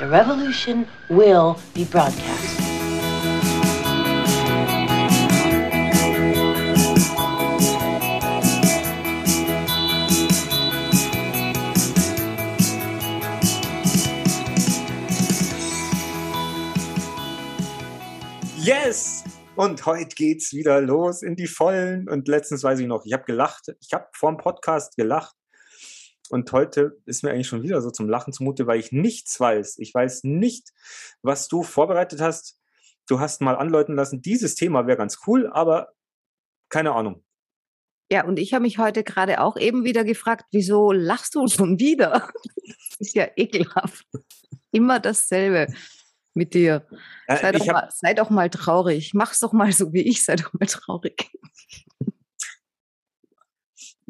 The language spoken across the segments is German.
The revolution will be broadcast. Yes! Und heute geht's wieder los in die Vollen. Und letztens weiß ich noch, ich habe gelacht. Ich habe vor dem Podcast gelacht. Und heute ist mir eigentlich schon wieder so zum Lachen zumute, weil ich nichts weiß. Ich weiß nicht, was du vorbereitet hast. Du hast mal anläuten lassen, dieses Thema wäre ganz cool, aber keine Ahnung. Ja, und ich habe mich heute gerade auch eben wieder gefragt, wieso lachst du schon wieder? Das ist ja ekelhaft. Immer dasselbe mit dir. Äh, Sei, doch ich hab- mal, sei doch mal traurig. Mach's doch mal so wie ich, sei doch mal traurig.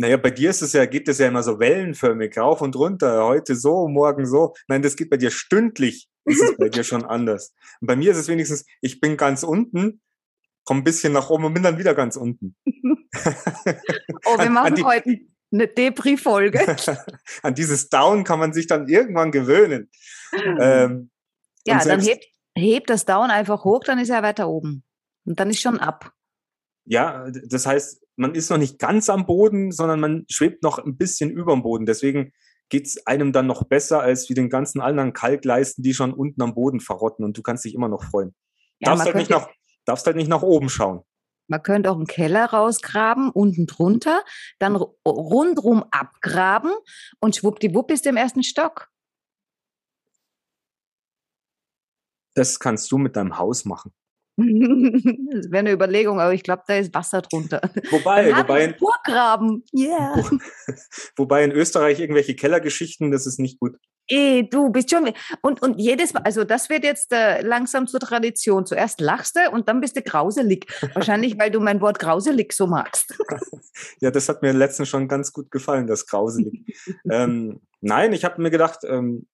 Naja, bei dir ist es ja, geht es ja immer so wellenförmig, rauf und runter, heute so, morgen so. Nein, das geht bei dir stündlich, ist es bei dir schon anders. Und bei mir ist es wenigstens, ich bin ganz unten, komme ein bisschen nach oben und bin dann wieder ganz unten. Oh, wir An- machen an die- heute eine Depri-Folge. An dieses Down kann man sich dann irgendwann gewöhnen. Ähm, ja, dann hebt, hebt das Down einfach hoch, dann ist er weiter oben. Und dann ist schon ab. Ja, das heißt, man ist noch nicht ganz am Boden, sondern man schwebt noch ein bisschen über dem Boden. Deswegen geht's einem dann noch besser als wie den ganzen anderen Kalkleisten, die schon unten am Boden verrotten und du kannst dich immer noch freuen. Ja, darfst, halt nicht nach, darfst halt nicht nach oben schauen. Man könnte auch einen Keller rausgraben, unten drunter, dann ru- rundrum abgraben und schwuppdiwupp ist im ersten Stock. Das kannst du mit deinem Haus machen. Das wäre eine Überlegung, aber ich glaube, da ist Wasser drunter. Wobei, wobei, einen Burggraben. Yeah. wobei in Österreich irgendwelche Kellergeschichten, das ist nicht gut. Eh, du bist schon. Und, und jedes Mal, also das wird jetzt äh, langsam zur Tradition. Zuerst lachst du und dann bist du grauselig. Wahrscheinlich, weil du mein Wort grauselig so magst. Ja, das hat mir letztens schon ganz gut gefallen, das Grauselig. ähm, nein, ich habe mir gedacht, ähm,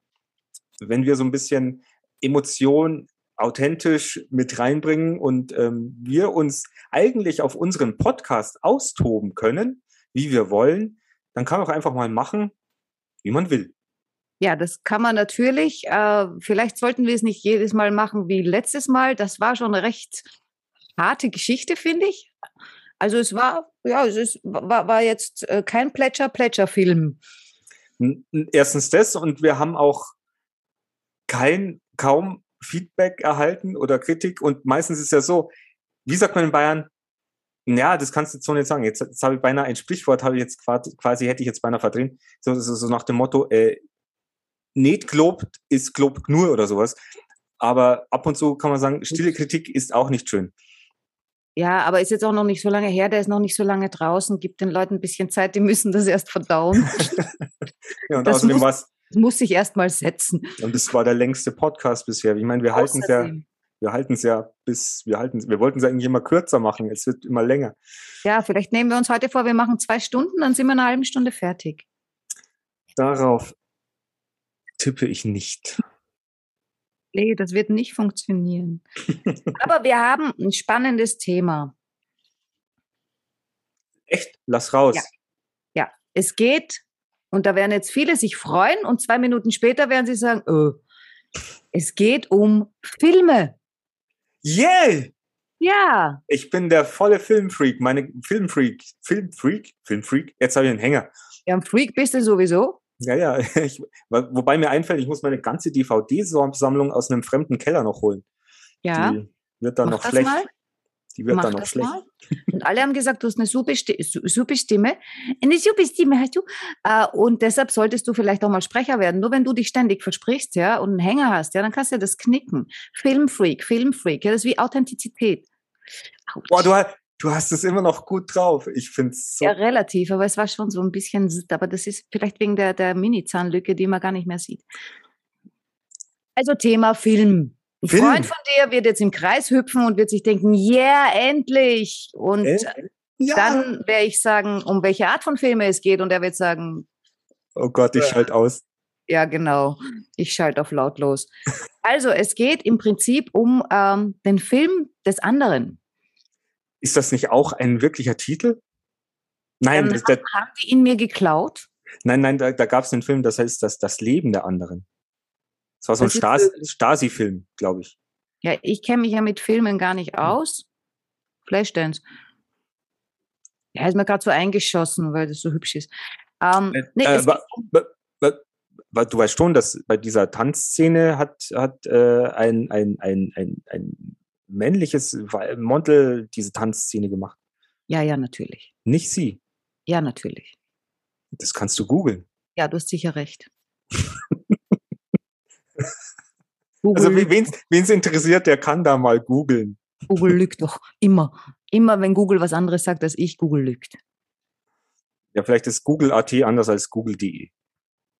wenn wir so ein bisschen Emotion authentisch mit reinbringen und ähm, wir uns eigentlich auf unseren Podcast austoben können, wie wir wollen, dann kann man auch einfach mal machen, wie man will. Ja, das kann man natürlich. Äh, vielleicht sollten wir es nicht jedes Mal machen wie letztes Mal. Das war schon eine recht harte Geschichte, finde ich. Also es war, ja, es ist, war, war jetzt äh, kein Plätscher-Plätscher-Film. Erstens das und wir haben auch kein, kaum Feedback erhalten oder Kritik und meistens ist ja so, wie sagt man in Bayern, ja, das kannst du so nicht sagen. Jetzt, jetzt habe ich beinahe ein Sprichwort, habe ich jetzt quasi, quasi hätte ich jetzt beinahe verdrehen. So, so, so nach dem Motto, äh, nicht gelobt ist gelobt nur oder sowas. Aber ab und zu kann man sagen, stille Kritik ist auch nicht schön. Ja, aber ist jetzt auch noch nicht so lange her, der ist noch nicht so lange draußen, gibt den Leuten ein bisschen Zeit, die müssen das erst verdauen. Ja, und Das außerdem war es, Das muss sich erst mal setzen. und das war der längste Podcast bisher. Ich meine, wir halten es ja, wir halten es ja bis, wir halten wir wollten es eigentlich immer kürzer machen. Es wird immer länger. Ja, vielleicht nehmen wir uns heute vor, wir machen zwei Stunden, dann sind wir in einer halben Stunde fertig. Darauf tippe ich nicht. Nee, das wird nicht funktionieren. Aber wir haben ein spannendes Thema. Echt? Lass raus. Ja. Ja, es geht, und da werden jetzt viele sich freuen, und zwei Minuten später werden sie sagen, oh, es geht um Filme. Yeah! Ja, Ich bin der volle Filmfreak. Meine Filmfreak. Filmfreak? Filmfreak? Jetzt habe ich einen Hänger. ja, ein Freak bist du sowieso. Ja, ja. Ich, wo- wobei mir einfällt, ich muss meine ganze DVD-Sammlung aus einem fremden Keller noch holen. Ja, Die wird dann mach noch schlecht. mal. Die wird Mach dann noch schlecht. mal. Und alle haben gesagt, du hast eine super, super Stimme. Eine super Stimme hast du. Äh, und deshalb solltest du vielleicht auch mal Sprecher werden. Nur wenn du dich ständig versprichst, ja, und einen Hänger hast, ja, dann kannst du das knicken. Filmfreak, Filmfreak, ja, das ist wie Authentizität. Boah, du, du hast es immer noch gut drauf. Ich finde es so. Ja, relativ, aber es war schon so ein bisschen, aber das ist vielleicht wegen der, der Mini-Zahnlücke, die man gar nicht mehr sieht. Also Thema Film. Ein Film. Freund von dir wird jetzt im Kreis hüpfen und wird sich denken, yeah, endlich. Und Äh? Ja. dann werde ich sagen, um welche Art von Filme es geht und er wird sagen, oh Gott, ich schalte aus. ja genau, ich schalte auf lautlos. Also es geht im Prinzip um ähm, den Film des anderen. Ist das nicht auch ein wirklicher Titel? Nein, Dann das, haben, haben die ihn mir geklaut? nein, nein, da, da gab es einen Film, das heißt das, das Leben der anderen. Das war so ein möglich. Stasi-Film, glaube ich. Ja, ich kenne mich ja mit Filmen gar nicht aus. Flashdance. Ja, ist mir gerade so eingeschossen, weil das so hübsch ist. Ähm, nee, äh, wa- Weil du weißt schon, dass bei dieser Tanzszene hat, hat äh, ein, ein, ein, ein, ein männliches Model diese Tanzszene gemacht. ja, ja, natürlich. Nicht sie. Ja, natürlich. Das kannst du googeln. Ja, du hast sicher recht. Also Google, wen es interessiert, der kann da mal googeln. Google lügt doch immer. Immer, wenn Google was anderes sagt als ich, Google lügt. Ja, vielleicht ist Google.at anders als Google.de.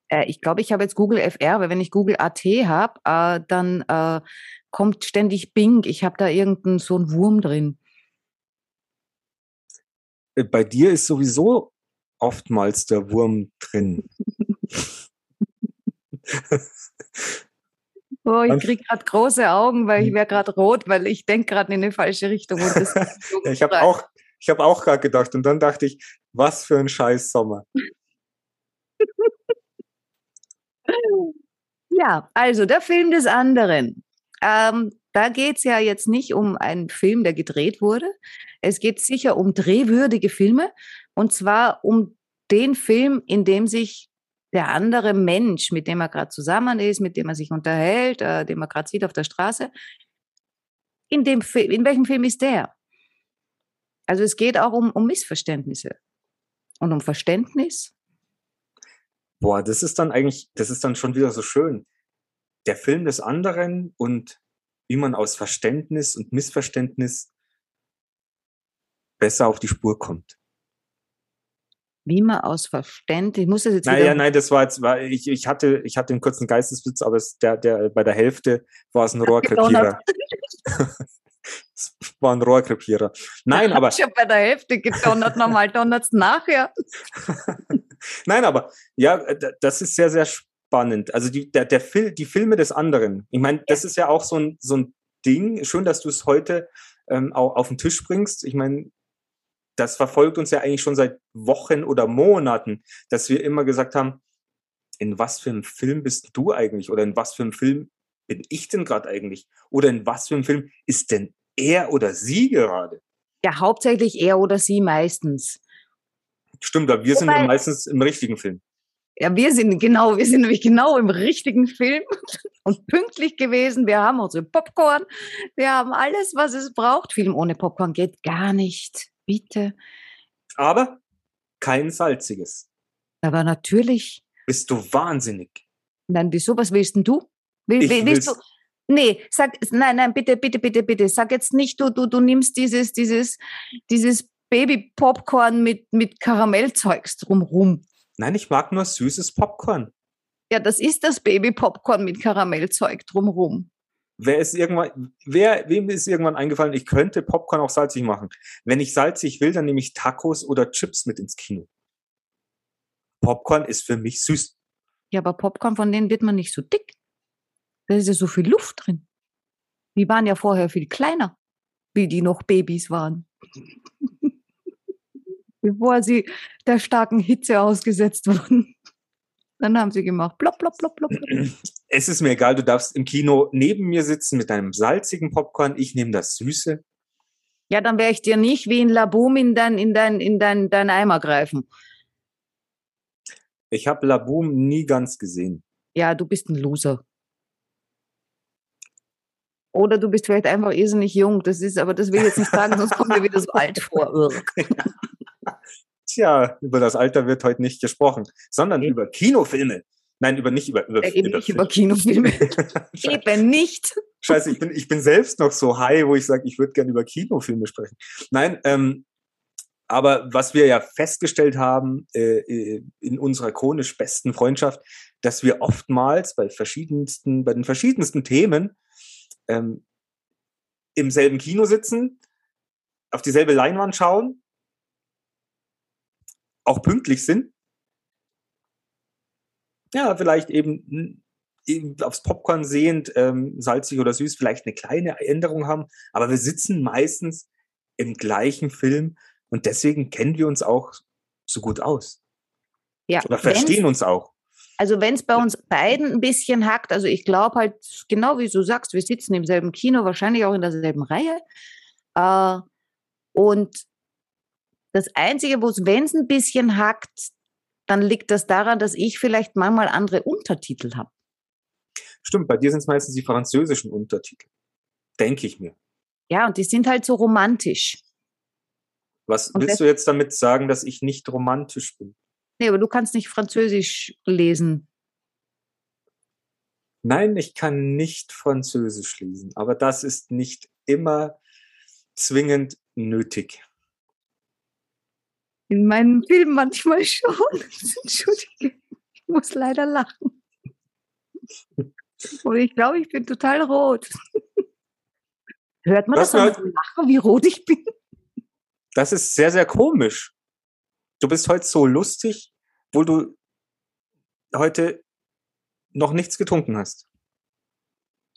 Äh, ich glaube, ich habe jetzt Google FR, weil wenn ich Google AT habe, äh, dann äh, kommt ständig Bing. Ich habe da irgendeinen so einen Wurm drin. Äh, Bei dir ist sowieso oftmals der Wurm drin. Oh, ich kriege gerade große Augen, weil ich wäre gerade rot, weil ich denke gerade in eine falsche Richtung. Ja, ich habe auch, ich habe auch gerade gedacht und dann dachte ich, was für ein scheiß Sommer. Ja, also der Film des anderen. Ähm, da geht es ja jetzt nicht um einen Film, der gedreht wurde. Es geht sicher um drehwürdige Filme. Und zwar um den Film, in dem sich der andere Mensch, mit dem er gerade zusammen ist, mit dem er sich unterhält, äh, den man gerade sieht auf der Straße, in, dem in welchem Film ist der? Also es geht auch um, um Missverständnisse und um Verständnis. Boah, das ist dann eigentlich, das ist dann schon wieder so schön. Der Film des anderen und wie man aus Verständnis und Missverständnis besser auf die Spur kommt. Wie man aus Verständnis, ich muss das jetzt Naja, nein, das war jetzt, war, ich, ich hatte, ich hatte einen kurzen Geistesblitz, aber es, der, der, bei der Hälfte war es ein Rohrkrepierer. Es war ein Rohrkrepierer. Nein, aber, schon bei der Hälfte gedonnert, normal donnert's nachher. nein, aber, ja, das ist sehr, sehr spannend. Also die, der, der Fil die Filme des anderen. Ich meine, das ist ja auch so ein, so ein Ding. Schön, dass du es heute ähm, auch auf den Tisch bringst. Ich meine, das verfolgt uns ja eigentlich schon seit Wochen oder Monaten, dass wir immer gesagt haben, in was für einem Film bist du eigentlich? Oder in was für einem Film bin ich denn gerade eigentlich? Oder in was für einem Film ist denn er oder sie gerade? Ja, hauptsächlich er oder sie meistens. Stimmt, aber wir sind ja Wobei- meistens im richtigen Film. Ja, wir sind genau, wir sind nämlich genau im richtigen Film und pünktlich gewesen. Wir haben unsere Popcorn, wir haben alles, was es braucht. Film ohne Popcorn geht gar nicht. Bitte. Aber kein salziges. Aber natürlich. Bist du wahnsinnig? Nein, wieso? Was willst denn du? Will, Ich will, willst du? Nee, sag, nein, nein, bitte, bitte, bitte, bitte. Sag jetzt nicht, du, du, du nimmst dieses, dieses, dieses Baby-Popcorn mit, mit Karamellzeugs drumrum. Nein, ich mag nur süßes Popcorn. Ja, das ist das Baby-Popcorn mit Karamellzeug drumrum. Wer ist irgendwann, wer, wem ist irgendwann eingefallen, ich könnte Popcorn auch salzig machen? Wenn ich salzig will, dann nehme ich Tacos oder Chips mit ins Kino. Popcorn ist für mich süß. Ja, aber Popcorn, von denen wird man nicht so dick. Da ist ja so viel Luft drin. Die waren ja vorher viel kleiner, wie die noch Babys waren. Bevor sie der starken Hitze ausgesetzt wurden. Dann haben sie gemacht, plopp, plopp, plopp, plopp. Es ist mir egal, du darfst im Kino neben mir sitzen mit deinem salzigen Popcorn, ich nehme das Süße. Ja, dann werde ich dir nicht wie ein Laboom in dein, in dein, in dein, dein Eimer greifen. Ich habe Laboom nie ganz gesehen. Ja, du bist ein Loser. Oder du bist vielleicht einfach irrsinnig jung. Das ist, aber das will ich jetzt nicht sagen, sonst kommt mir wieder so alt vor. Tja, über das Alter wird heute nicht gesprochen, sondern Nee. über Kinofilme. Nein, über nicht über über, Äh, Eben nicht über Filme. Kinofilme. Eben nicht. Scheiße, ich bin ich bin selbst noch so high, wo ich sage, ich würde gerne über Kinofilme sprechen. Nein, ähm, aber was wir ja festgestellt haben äh, äh, in unserer chronisch besten Freundschaft, dass wir oftmals bei verschiedensten bei den verschiedensten Themen ähm, im selben Kino sitzen, auf dieselbe Leinwand schauen, auch pünktlich sind. Ja, vielleicht eben, n- eben aufs Popcorn sehend, ähm, salzig oder süß, vielleicht eine kleine Änderung haben, aber wir sitzen meistens im gleichen Film und deswegen kennen wir uns auch so gut aus. Ja, Oder verstehen uns auch. Also wenn es bei uns beiden ein bisschen hackt, also ich glaube halt, genau wie du sagst, wir sitzen im selben Kino, wahrscheinlich auch in derselben Reihe. Äh, und das Einzige, wo es, wenn es ein bisschen hackt, dann liegt das daran, dass ich vielleicht manchmal andere Untertitel habe. Stimmt, bei dir sind es meistens die französischen Untertitel. Denke ich mir. Ja, und die sind halt so romantisch. Was Und willst du jetzt damit sagen, dass ich nicht romantisch bin? Nee, aber du kannst nicht Französisch lesen. Nein, ich kann nicht Französisch lesen, aber das ist nicht immer zwingend nötig. In meinen Filmen manchmal schon. Entschuldige, ich muss leider lachen. Und ich glaube, ich bin total rot. Hört man das hört- meinem Lachen, wie rot ich bin? Das ist sehr, sehr komisch. Du bist heute so lustig, wo du heute noch nichts getrunken hast.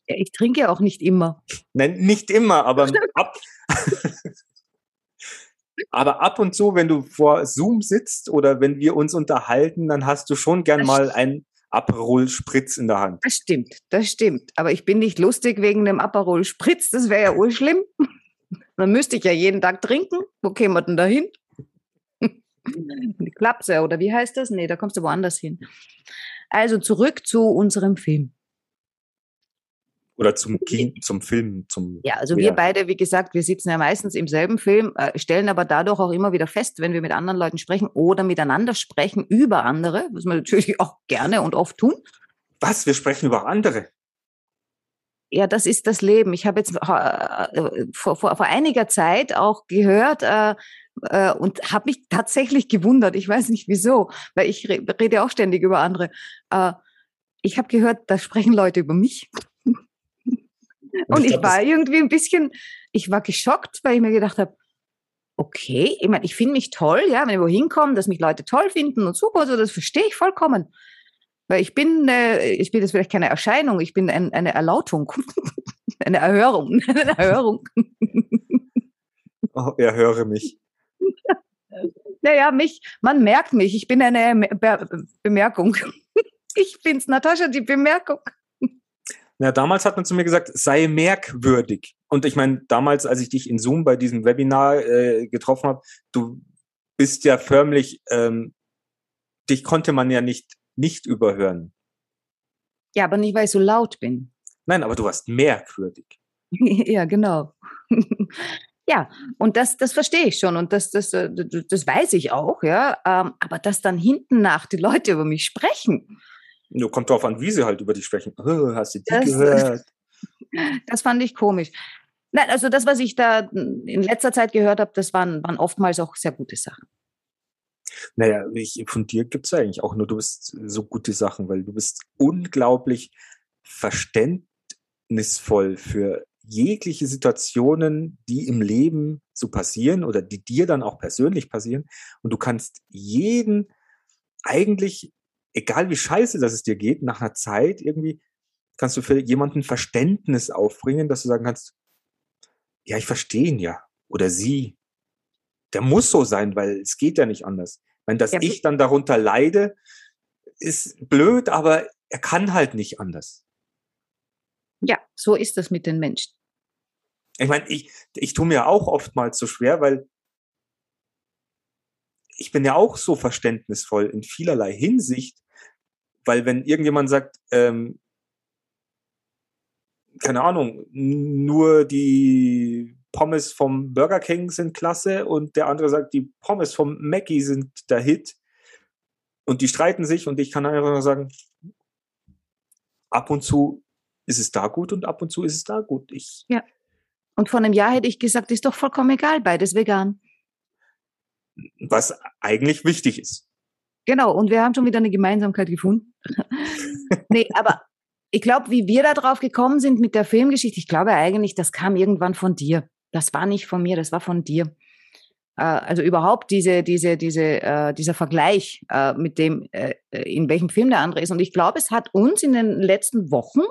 Ja, ich trinke ja auch nicht immer. Nein, nicht immer, aber ab, aber ab und zu, wenn du vor Zoom sitzt oder wenn wir uns unterhalten, dann hast du schon gern Das mal einen Aperol Spritz in der Hand. Das stimmt, das stimmt. Aber ich bin nicht lustig wegen dem Aperol Spritz, das wäre ja urschlimm. Dann müsste ich ja jeden Tag trinken. Wo käme man denn da hin? Die Klapse, oder wie heißt das? Nee, da kommst du woanders hin. Also zurück zu unserem Film. Oder zum, Kino, zum Film, zum Ja, also Ja. wir beide, wie gesagt, wir sitzen ja meistens im selben Film, äh, stellen aber dadurch auch immer wieder fest, wenn wir mit anderen Leuten sprechen oder miteinander sprechen über andere, was wir natürlich auch gerne und oft tun. Was? Wir sprechen über andere. Ja, das ist das Leben. Ich habe jetzt äh, vor, vor, vor einiger Zeit auch gehört äh, äh, und habe mich tatsächlich gewundert. Ich weiß nicht wieso, weil ich re rede auch ständig über andere. Äh, ich habe gehört, da sprechen Leute über mich. Und ich ich glaub, war irgendwie ein bisschen, ich war geschockt, weil ich mir gedacht habe, okay, ich meine, ich finde mich toll, ja, wenn ich wohin komme, dass mich Leute toll finden und super, so, das verstehe ich vollkommen. Weil ich bin, äh, ich bin jetzt vielleicht keine Erscheinung, ich bin ein, eine Erlautung, eine Erhörung, eine Erhörung. Oh, er höre mich. Naja, mich, man merkt mich, ich bin eine Be Bemerkung. Ich bin's, Natascha, die Bemerkung. Na, damals hat man zu mir gesagt, sei merkwürdig. Und ich meine, damals, als ich dich in Zoom bei diesem Webinar äh, getroffen habe, du bist ja förmlich, ähm, dich konnte man ja nicht nicht überhören. Ja, aber nicht, weil ich so laut bin. Nein, aber du warst merkwürdig. ja, genau. ja, und das, das verstehe ich schon und das, das, äh, das das weiß ich auch, ja. Ähm, aber dass dann hinten nach die Leute über mich sprechen, Nur kommt drauf an, wie sie halt über dich sprechen. Oh, hast du die Das- gehört? das fand ich komisch. Nein, also das, was ich da in letzter Zeit gehört habe, das waren, waren oftmals auch sehr gute Sachen. Naja, ich, von dir gibt's ja eigentlich auch nur, du bist so gute Sachen, weil du bist unglaublich verständnisvoll für jegliche Situationen, die im Leben so passieren oder die dir dann auch persönlich passieren. Und du kannst jeden eigentlich, egal wie scheiße das es dir geht, nach einer Zeit irgendwie kannst du für jemanden Verständnis aufbringen, dass du sagen kannst, ja, ich verstehe ihn ja. Oder sie. Der muss so sein, weil es geht ja nicht anders. Wenn das Ja, ich dann darunter leide, ist blöd, aber er kann halt nicht anders. Ja, so ist das mit den Menschen. Ich meine, ich, ich tue mir auch oftmals so schwer, weil ich bin ja auch so verständnisvoll in vielerlei Hinsicht, weil wenn irgendjemand sagt, ähm, keine Ahnung, nur die Pommes vom Burger King sind klasse und der andere sagt, die Pommes vom Mackie sind der Hit und die streiten sich und ich kann einfach nur sagen, ab und zu ist es da gut und ab und zu ist es da gut. Ich, Und vor einem Jahr hätte ich gesagt, ist doch vollkommen egal, beides vegan. Was eigentlich wichtig ist. Genau, und wir haben schon wieder eine Gemeinsamkeit gefunden. nee, aber ich glaube, wie wir da drauf gekommen sind mit der Filmgeschichte, ich glaube eigentlich, das kam irgendwann von dir. Das war nicht von mir, das war von dir. Äh, also überhaupt diese, diese, diese, äh, dieser Vergleich äh, mit dem, äh, in welchem Film der andere ist. Und ich glaube, es hat uns in den letzten Wochen,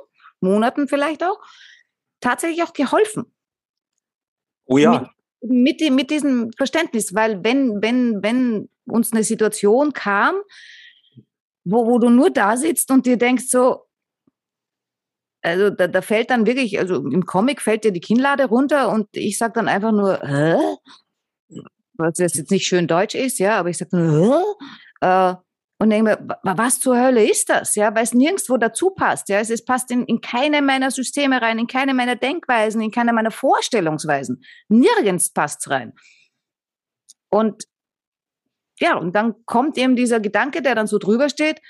Monaten vielleicht auch, tatsächlich auch geholfen Oh ja, mit, dem, mit diesem Verständnis, weil wenn, wenn, wenn uns eine Situation kam, wo, wo du nur da sitzt und dir denkst so, also da, da fällt dann wirklich, also im Comic fällt dir die Kinnlade runter und ich sag dann einfach nur, hä? Was jetzt nicht schön deutsch ist, ja, aber ich sag nur, hä? Äh, und denke mir, was zur Hölle ist das? Ja, weil es nirgendwo dazu passt. Ja, es, es passt in, in keine meiner Systeme rein, in keine meiner Denkweisen, in keine meiner Vorstellungsweisen. Nirgends passt es rein. Und ja, und dann kommt eben dieser Gedanke, der dann so drüber steht,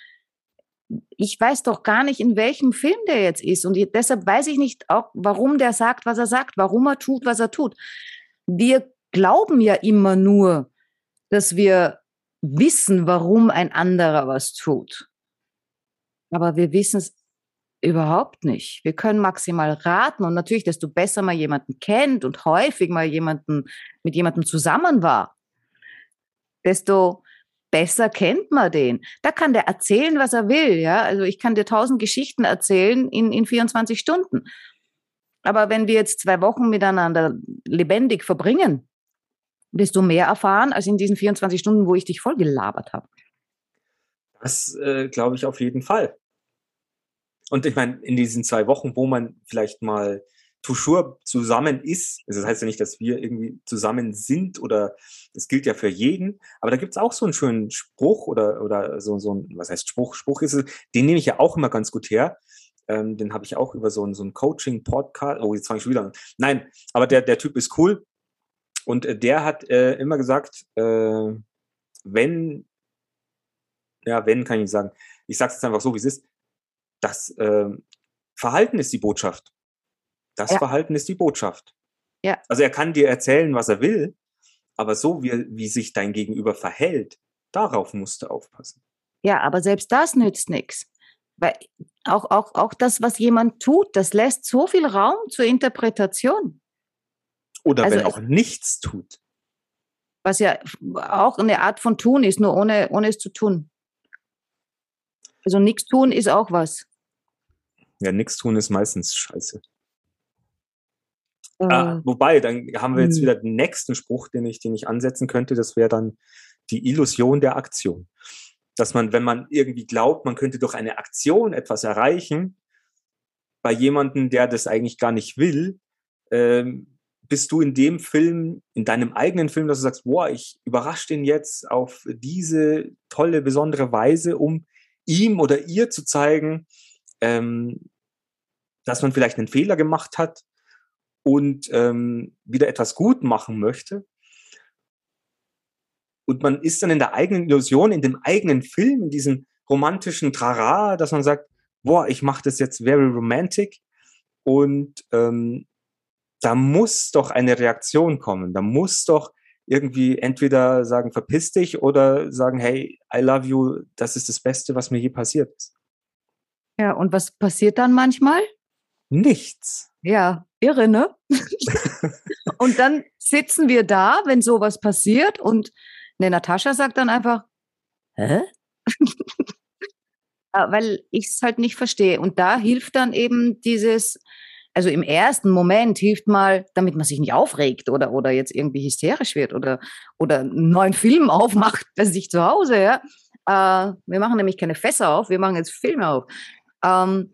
ich weiß doch gar nicht, in welchem Film der jetzt ist. Und deshalb weiß ich nicht auch, warum der sagt, was er sagt, warum er tut, was er tut. Wir glauben ja immer nur, dass wir wissen, warum ein anderer was tut. Aber wir wissen es überhaupt nicht. Wir können maximal raten und natürlich, desto besser man jemanden kennt und häufig mal jemanden mit jemandem zusammen war, desto besser kennt man den. Da kann der erzählen, was er will. Ja, also ich kann dir tausend Geschichten erzählen in, in 24 Stunden. Aber wenn wir jetzt zwei Wochen miteinander lebendig verbringen, du mehr erfahren als in diesen 24 Stunden, wo ich dich voll gelabert habe. Das äh, glaube ich auf jeden Fall. Und ich meine, in diesen zwei Wochen, wo man vielleicht mal toujours zusammen ist, also das heißt ja nicht, dass wir irgendwie zusammen sind oder das gilt ja für jeden, aber da gibt es auch so einen schönen Spruch oder, oder so, so ein, was heißt Spruch? Spruch ist es, den nehme ich ja auch immer ganz gut her. Ähm, den habe ich auch über so ein, so ein Coaching-Podcast. Oh, jetzt fange ich schon wieder an. Nein, aber der, der Typ ist cool. Und äh, der hat äh, immer gesagt, äh, wenn, ja, wenn kann ich sagen, ich sage es jetzt einfach so, wie es ist, das äh, Verhalten ist die Botschaft. Das ja. Verhalten ist die Botschaft. Ja. Also er kann dir erzählen, was er will, aber so wie, wie sich dein Gegenüber verhält, darauf musst du aufpassen. Ja, aber selbst das nützt nichts. Weil auch, auch, auch das, was jemand tut, das lässt so viel Raum zur Interpretation. Oder also wenn auch nichts tut. Was ja auch eine Art von tun ist, nur ohne, ohne es zu tun. Also nichts tun ist auch was. Ja, nichts tun ist meistens scheiße. Äh, ah, wobei, dann haben wir jetzt hm. wieder den nächsten Spruch, den ich, den ich ansetzen könnte. Das wäre dann die Illusion der Aktion. Dass man, wenn man irgendwie glaubt, man könnte durch eine Aktion etwas erreichen, bei jemandem, der das eigentlich gar nicht will, ähm, bist du in dem Film, in deinem eigenen Film, dass du sagst, boah, ich überrasche den jetzt auf diese tolle, besondere Weise, um ihm oder ihr zu zeigen, ähm, dass man vielleicht einen Fehler gemacht hat und ähm, wieder etwas gut machen möchte. Und man ist dann in der eigenen Illusion, in dem eigenen Film, in diesem romantischen Trara, dass man sagt, boah, ich mache das jetzt very romantic und ähm, da muss doch eine Reaktion kommen. Da muss doch irgendwie entweder sagen, verpiss dich oder sagen, hey, I love you, das ist das Beste, was mir je passiert ist. Ja, und was passiert dann manchmal? Nichts. Ja, irre, ne? und dann sitzen wir da, wenn sowas passiert und ne, Natascha sagt dann einfach, hä? Weil ich es halt nicht verstehe. Und da hilft dann eben dieses, also im ersten Moment hilft mal, damit man sich nicht aufregt oder, oder jetzt irgendwie hysterisch wird oder, oder einen neuen Film aufmacht bei sich zu Hause, ja. Äh, wir machen nämlich keine Fässer auf, wir machen jetzt Filme auf. Ähm,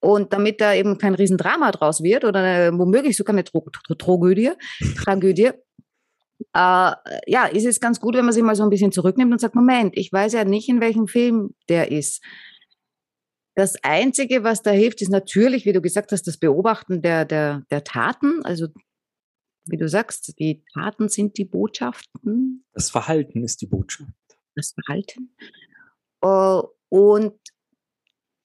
und damit da eben kein Riesendrama draus wird oder eine, womöglich sogar eine Tro Tro Tragödie, Tragödie, äh, ja, ist es ganz gut, wenn man sich mal so ein bisschen zurücknimmt und sagt, Moment, ich weiß ja nicht, in welchem Film der ist. Das Einzige, was da hilft, ist natürlich, wie du gesagt hast, das Beobachten der, der, der Taten. Also, wie du sagst, die Taten sind die Botschaften. Das Verhalten ist die Botschaft. Das Verhalten. Uh, und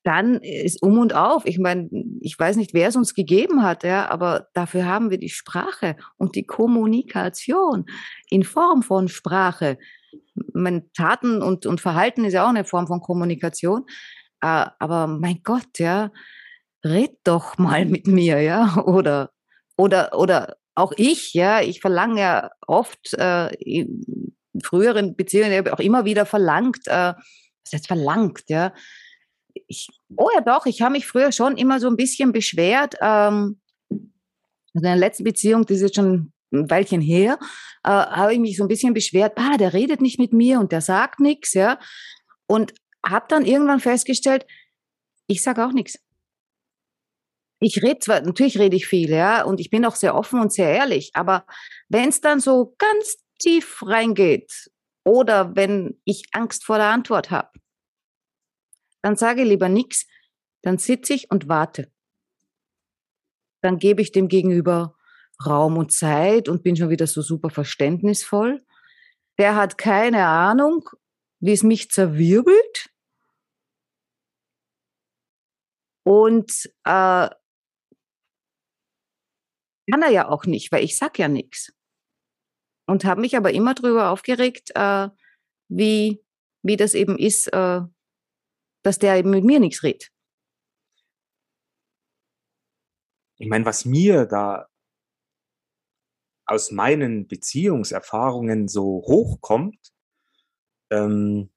dann ist um und auf. Ich meine, ich weiß nicht, wer es uns gegeben hat, ja, aber dafür haben wir die Sprache und die Kommunikation in Form von Sprache. Meine Taten und, und Verhalten ist ja auch eine Form von Kommunikation. Äh, aber mein Gott, ja, red doch mal mit mir, ja, oder, oder, oder auch ich, ja, ich verlange ja oft äh, in früheren Beziehungen, habe auch immer wieder verlangt, äh, was heißt verlangt, ja, ich, oh ja doch, ich habe mich früher schon immer so ein bisschen beschwert, ähm, in der letzten Beziehung, das ist jetzt schon ein Weilchen her, äh, habe ich mich so ein bisschen beschwert, ah, der redet nicht mit mir und der sagt nichts, ja. Und habe dann irgendwann festgestellt, ich sage auch nichts. Ich rede zwar, natürlich rede ich viel, ja, und ich bin auch sehr offen und sehr ehrlich, aber wenn es dann so ganz tief reingeht oder wenn ich Angst vor der Antwort habe, dann sage ich lieber nichts, dann sitze ich und warte. Dann gebe ich dem Gegenüber Raum und Zeit und bin schon wieder so super verständnisvoll. Der hat keine Ahnung, wie es mich zerwirbelt. Und äh, kann er ja auch nicht, weil ich sag ja nichts. Und habe mich aber immer darüber aufgeregt, äh, wie, wie das eben ist, äh, dass der eben mit mir nichts redet. Ich meine, was mir da aus meinen Beziehungserfahrungen so hochkommt, ähm,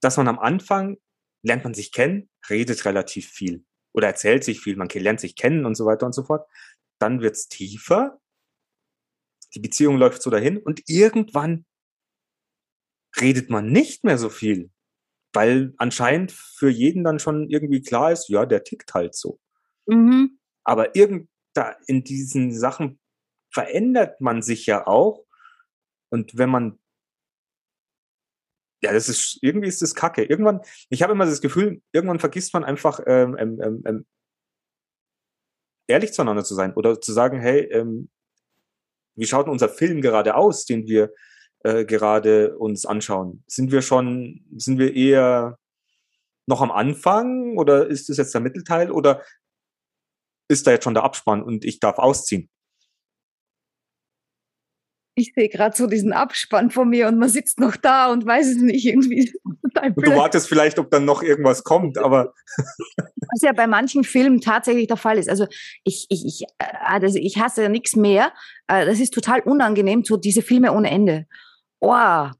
dass man am Anfang lernt man sich kennen, redet relativ viel oder erzählt sich viel, man lernt sich kennen und so weiter und so fort. Dann wird's tiefer, die Beziehung läuft so dahin und irgendwann redet man nicht mehr so viel, weil anscheinend für jeden dann schon irgendwie klar ist, ja, der tickt halt so. Mhm. Aber irgend da in diesen Sachen verändert man sich ja auch. Und wenn man ja, das ist irgendwie ist das Kacke. Irgendwann, ich habe immer das Gefühl, irgendwann vergisst man einfach ähm, ähm, ähm, ähm, ehrlich zueinander zu sein oder zu sagen, hey, ähm, wie schaut unser Film gerade aus, den wir äh, gerade uns anschauen? Sind wir schon, sind wir eher noch am Anfang oder ist es jetzt der Mittelteil oder ist da jetzt schon der Abspann und ich darf ausziehen? Ich sehe gerade so diesen Abspann von mir und man sitzt noch da und weiß es nicht irgendwie. Und du wartest vielleicht, ob dann noch irgendwas kommt, aber. Was ja bei manchen Filmen tatsächlich der Fall ist. Also ich, ich, ich, also ich hasse ja nichts mehr. Äh, das ist total unangenehm, so diese Filme ohne Ende. Oh. Ja,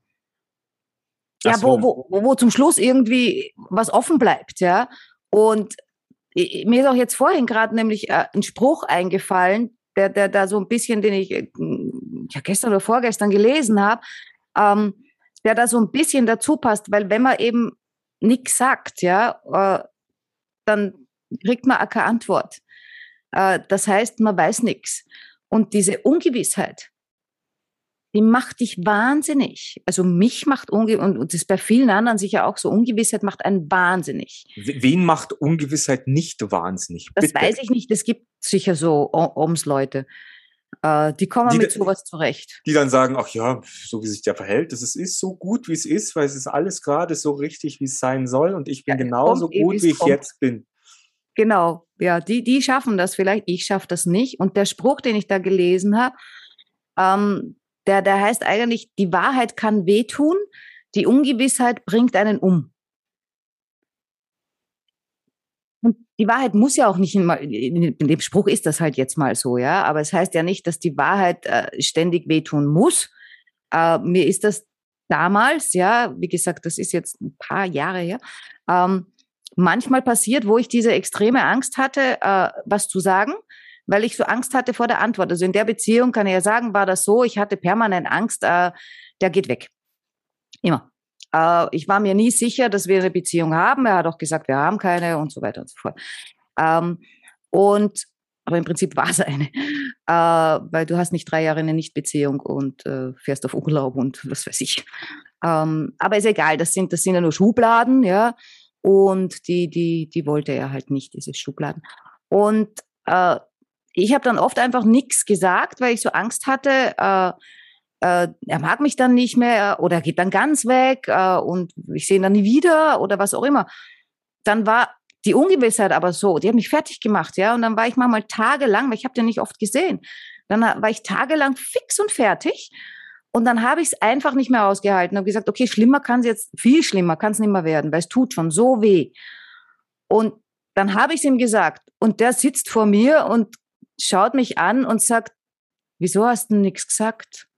so. wo, wo, wo zum Schluss irgendwie was offen bleibt, ja. Und mir ist auch jetzt vorhin gerade nämlich ein Spruch eingefallen, der, der da so ein bisschen, den ich äh, ja, gestern oder vorgestern gelesen habe, ähm, der da so ein bisschen dazu passt, weil wenn man eben nichts sagt, ja, äh, dann kriegt man auch keine Antwort. Äh, das heißt, man weiß nichts. Und diese Ungewissheit, die macht dich wahnsinnig. Also mich macht Ungewissheit, und das ist bei vielen anderen sicher auch so, Ungewissheit macht einen wahnsinnig. Wen macht Ungewissheit nicht wahnsinnig? Das Bitte. weiß ich nicht. Es gibt sicher so Oms-Leute. Äh, die kommen die, mit sowas zurecht. Die dann sagen, ach ja, so wie sich der verhält, das ist, ist so gut, wie es ist, weil es ist alles gerade so richtig, wie es sein soll und ich bin ja, genauso gut, eh, wie ich kommt. jetzt bin. Genau, ja, die, die schaffen das vielleicht, ich schaffe das nicht. Und der Spruch, den ich da gelesen habe, ähm, der, der heißt eigentlich, die Wahrheit kann wehtun, die Ungewissheit bringt einen um. Und die Wahrheit muss ja auch nicht immer, in dem Spruch ist das halt jetzt mal so, ja, aber es heißt ja nicht, dass die Wahrheit äh, ständig wehtun muss. Äh, mir ist das damals, ja, wie gesagt, das ist jetzt ein paar Jahre her, ähm, manchmal passiert, wo ich diese extreme Angst hatte, äh, was zu sagen, weil ich so Angst hatte vor der Antwort. Also in der Beziehung kann ich ja sagen, war das so, ich hatte permanent Angst, äh, der geht weg. Immer. Äh, ich war mir nie sicher, dass wir eine Beziehung haben. Er hat auch gesagt, wir haben keine und so weiter und so fort. Ähm, und aber im Prinzip war es eine, äh, weil du hast nicht drei Jahre eine Nichtbeziehung und äh, fährst auf Urlaub und was weiß ich. Ähm, aber ist egal, das sind, das sind ja nur Schubladen, ja. Und die, die, die wollte er halt nicht, diese Schubladen. Und äh, ich habe dann oft einfach nichts gesagt, weil ich so Angst hatte, äh, äh, er mag mich dann nicht mehr oder geht dann ganz weg äh, und ich sehe ihn dann nie wieder oder was auch immer. Dann war die Ungewissheit aber so, die hat mich fertig gemacht, ja, und dann war ich manchmal tagelang, weil ich habe den nicht oft gesehen, dann war ich tagelang fix und fertig und dann habe ich es einfach nicht mehr ausgehalten, habe gesagt, okay, schlimmer kann es jetzt, viel schlimmer kann es nicht mehr werden, weil es tut schon so weh. Und dann habe ich es ihm gesagt und der sitzt vor mir und schaut mich an und sagt, wieso hast du nichts gesagt?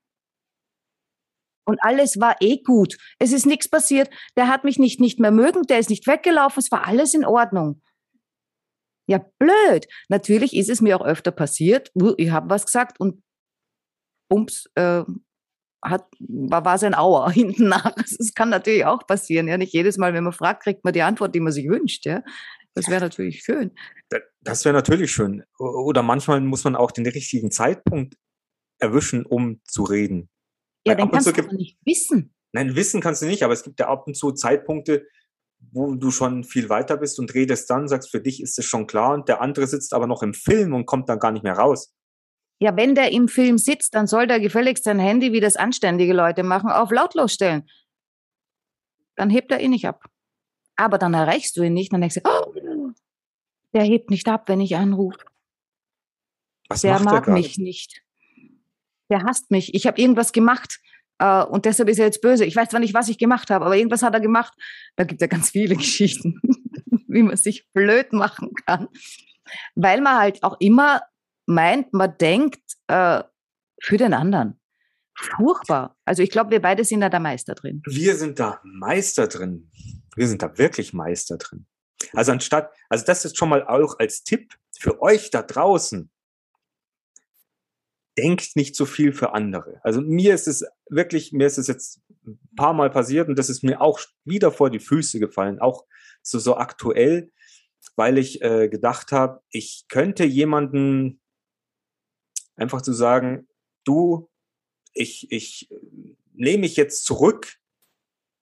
Und alles war eh gut. Es ist nichts passiert. Der hat mich nicht, nicht mehr mögen, der ist nicht weggelaufen, es war alles in Ordnung. Ja, blöd. Natürlich ist es mir auch öfter passiert. Ich habe was gesagt und bums, äh, hat, war, war sein Auer hinten nach. Das kann natürlich auch passieren. Ja, nicht jedes Mal, wenn man fragt, kriegt man die Antwort, die man sich wünscht. Ja, das wäre natürlich schön. Das wäre natürlich schön. Oder manchmal muss man auch den richtigen Zeitpunkt erwischen, um zu reden. Ja, den kannst du nicht wissen. Nein, wissen kannst du nicht, aber es gibt ja ab und zu Zeitpunkte, wo du schon viel weiter bist und redest dann, sagst, für dich ist es schon klar und der andere sitzt aber noch im Film und kommt dann gar nicht mehr raus. Ja, wenn der im Film sitzt, dann soll der gefälligst sein Handy, wie das anständige Leute machen, auf lautlos stellen. Dann hebt er ihn nicht ab. Aber dann erreichst du ihn nicht, dann denkst du, oh, der hebt nicht ab, wenn ich anrufe. Was der mag mich nicht. Der hasst mich. Ich habe irgendwas gemacht äh, und deshalb ist er jetzt böse. Ich weiß zwar nicht, was ich gemacht habe, aber irgendwas hat er gemacht. Da gibt es ja ganz viele Geschichten, wie man sich blöd machen kann. Weil man halt auch immer meint, man denkt äh, für den anderen. Furchtbar. Also ich glaube, wir beide sind da der Meister drin. Wir sind da Meister drin. Wir sind da wirklich Meister drin. Also anstatt, also das ist schon mal auch als Tipp für euch da draußen. Denkt nicht so viel für andere. Also mir ist es wirklich, mir ist es jetzt ein paar Mal passiert und das ist mir auch wieder vor die Füße gefallen, auch so, so aktuell, weil ich äh, gedacht habe, ich könnte jemanden einfach zu sagen, du, ich, ich nehme mich jetzt zurück,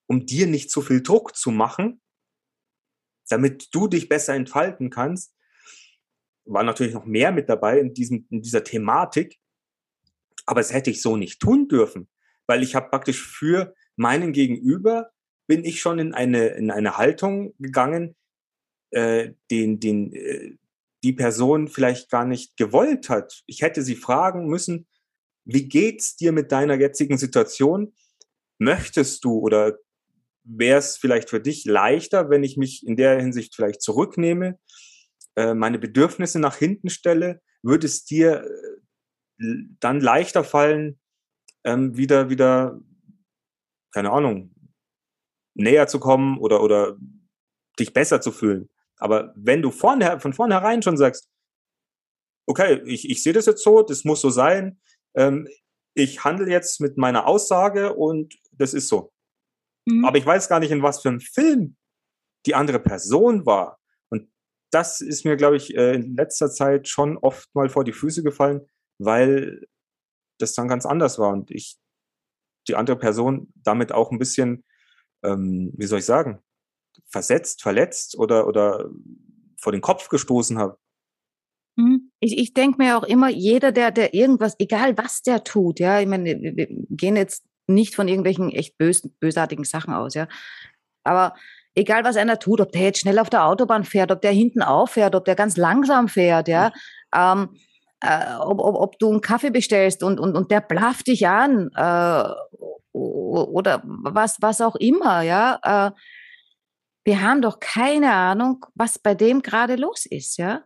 um dir nicht zu viel Druck zu machen, damit du dich besser entfalten kannst. War natürlich noch mehr mit dabei in, diesem, in dieser Thematik, aber es hätte ich so nicht tun dürfen, weil ich habe praktisch für meinen Gegenüber bin ich schon in eine, in eine Haltung gegangen, äh, den, den, äh, die Person vielleicht gar nicht gewollt hat. Ich hätte sie fragen müssen, wie geht's dir mit deiner jetzigen Situation? Möchtest du oder wäre es vielleicht für dich leichter, wenn ich mich in der Hinsicht vielleicht zurücknehme, äh, meine Bedürfnisse nach hinten stelle? Würde es dir äh, dann leichter fallen, ähm, wieder, wieder, keine Ahnung, näher zu kommen oder, oder dich besser zu fühlen? Aber wenn du vorne, von vornherein schon sagst, okay, ich, ich sehe das jetzt so, das muss so sein, ähm, ich handle jetzt mit meiner Aussage und das ist so. Mhm. Aber ich weiß gar nicht, in was für einem Film die andere Person war. Und das ist mir, glaube ich, äh, in letzter Zeit schon oft mal vor die Füße gefallen, weil das dann ganz anders war und ich die andere Person damit auch ein bisschen, ähm, wie soll ich sagen, versetzt, verletzt oder, oder vor den Kopf gestoßen habe. Mhm. Ich, ich denke mir auch immer, jeder, der, der irgendwas, egal was der tut, ja, ich meine, wir gehen jetzt nicht von irgendwelchen echt bös, bösartigen Sachen aus, ja. Aber egal was einer tut, ob der jetzt schnell auf der Autobahn fährt, ob der hinten auffährt, ob der ganz langsam fährt, ja, ähm, äh, ob, ob, ob du einen Kaffee bestellst und, und, und der blafft dich an äh, oder was, was auch immer, ja. Äh, wir haben doch keine Ahnung, was bei dem gerade los ist, ja.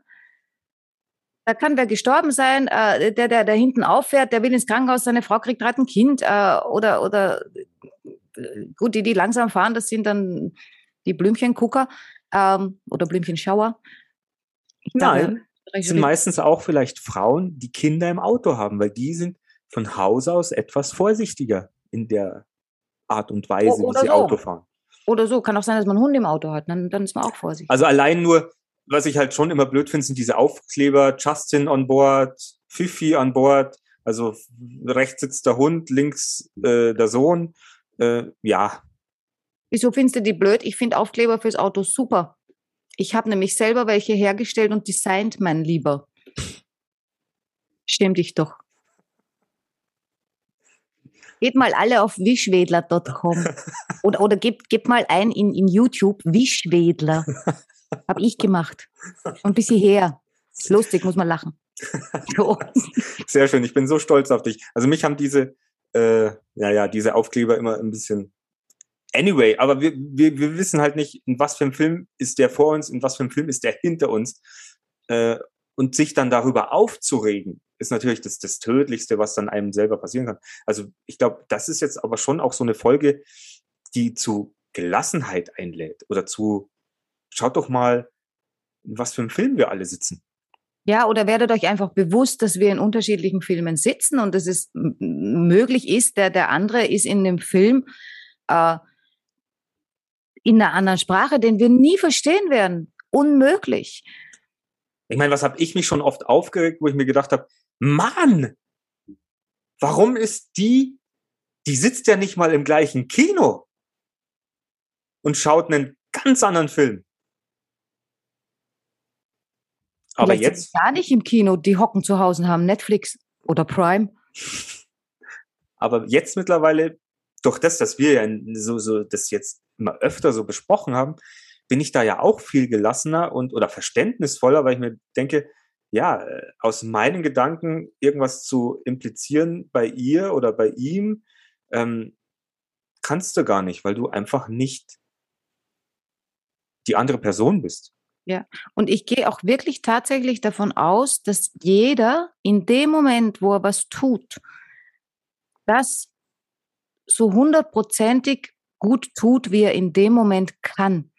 Da kann wer gestorben sein, äh, der, der da hinten auffährt, der will ins Krankenhaus, seine Frau kriegt gerade ein Kind äh, oder, oder äh, gut, die, die langsam fahren, das sind dann die Blümchengucker ähm, oder Blümchenschauer. Nein, das sind meistens auch vielleicht Frauen, die Kinder im Auto haben, weil die sind von Haus aus etwas vorsichtiger in der Art und Weise, wie sie so. Auto fahren. Oder so, kann auch sein, dass man einen Hund im Auto hat, dann, dann ist man auch vorsichtig. Also allein nur, was ich halt schon immer blöd finde, sind diese Aufkleber, Justin on board, Fifi an Bord, also rechts sitzt der Hund, links äh, der Sohn. Äh, ja. Wieso findest du die blöd? Ich finde Aufkleber fürs Auto super. Ich habe nämlich selber welche hergestellt und designt, mein Lieber. Schäm dich doch. Geht mal alle auf wischwedler.com oder, oder gebt, gebt mal ein in, in YouTube Wischwedler. Habe ich gemacht. Und bis hierher. Lustig, muss man lachen. So. Sehr schön, ich bin so stolz auf dich. Also mich haben diese, äh, ja, ja, diese Aufkleber immer ein bisschen. Anyway, aber wir, wir, wir wissen halt nicht, in was für einem Film ist der vor uns, in was für einem Film ist der hinter uns. Äh, und sich dann darüber aufzuregen, ist natürlich das, das Tödlichste, was dann einem selber passieren kann. Also ich glaube, das ist jetzt aber schon auch so eine Folge, die zu Gelassenheit einlädt oder zu, schaut doch mal, in was für einem Film wir alle sitzen. Ja, oder werdet euch einfach bewusst, dass wir in unterschiedlichen Filmen sitzen und dass es möglich ist, der, der andere ist in dem Film äh, in einer anderen Sprache, den wir nie verstehen werden. Unmöglich. Ich meine, was habe ich mich schon oft aufgeregt, wo ich mir gedacht habe, Mann, warum ist die, die sitzt ja nicht mal im gleichen Kino und schaut einen ganz anderen Film. Aber Vielleicht jetzt. gar nicht im Kino, die hocken zu Hause und haben Netflix oder Prime. Aber jetzt mittlerweile, durch das, dass wir ja so, so das jetzt immer öfter so besprochen haben, bin ich da ja auch viel gelassener und oder verständnisvoller, weil ich mir denke, ja, äh, aus meinen Gedanken irgendwas zu implizieren bei ihr oder bei ihm, ähm, kannst du gar nicht, weil du einfach nicht die andere Person bist. Ja, und ich gehe auch wirklich tatsächlich davon aus, dass jeder in dem Moment, wo er was tut, das so hundertprozentig gut tut, wie er in dem Moment kann.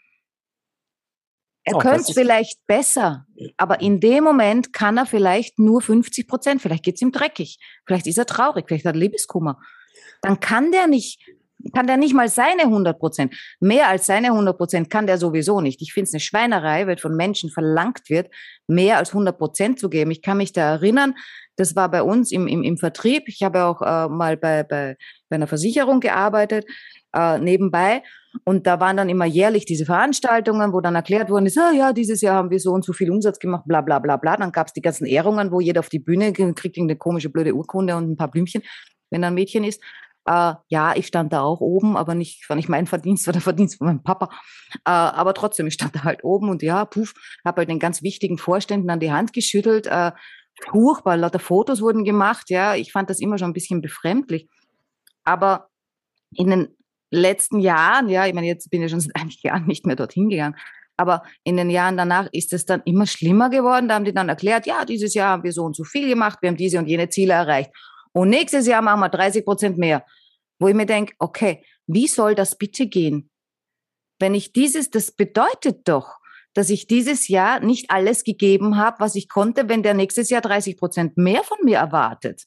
Er Oh, könnte es vielleicht besser, aber in dem Moment kann er vielleicht nur 50 Prozent. Vielleicht geht es ihm dreckig, vielleicht ist er traurig, vielleicht hat er Liebeskummer. Dann kann der nicht, kann der nicht mal seine 100 Prozent. Mehr als seine 100 Prozent kann der sowieso nicht. Ich finde es eine Schweinerei, wenn von Menschen verlangt wird, mehr als 100 Prozent zu geben. Ich kann mich da erinnern, das war bei uns im, im, im Vertrieb. Ich habe auch äh, mal bei, bei, bei einer Versicherung gearbeitet, äh, nebenbei. Und da waren dann immer jährlich diese Veranstaltungen, wo dann erklärt worden ist, ah, ja, dieses Jahr haben wir so und so viel Umsatz gemacht, bla bla bla bla. Dann gab es die ganzen Ehrungen, wo jeder auf die Bühne kriegt eine komische blöde Urkunde und ein paar Blümchen, wenn er ein Mädchen ist. Äh, ja, ich stand da auch oben, aber nicht, war nicht mein Verdienst, war der Verdienst von meinem Papa. Äh, aber trotzdem, ich stand da halt oben und ja, puff, habe halt den ganz wichtigen Vorständen an die Hand geschüttelt. Äh, furchtbar, lauter Fotos wurden gemacht. Ja, ich fand das immer schon ein bisschen befremdlich. Aber in den letzten Jahren, ja, ich meine, jetzt bin ich schon seit einigen Jahren nicht mehr dorthin gegangen, aber in den Jahren danach ist es dann immer schlimmer geworden. Da haben die dann erklärt, ja, dieses Jahr haben wir so und so viel gemacht, wir haben diese und jene Ziele erreicht. Und nächstes Jahr machen wir 30 Prozent mehr. Wo ich mir denke, okay, wie soll das bitte gehen? Wenn ich dieses, das bedeutet doch, dass ich dieses Jahr nicht alles gegeben habe, was ich konnte, wenn der nächstes Jahr 30 Prozent mehr von mir erwartet.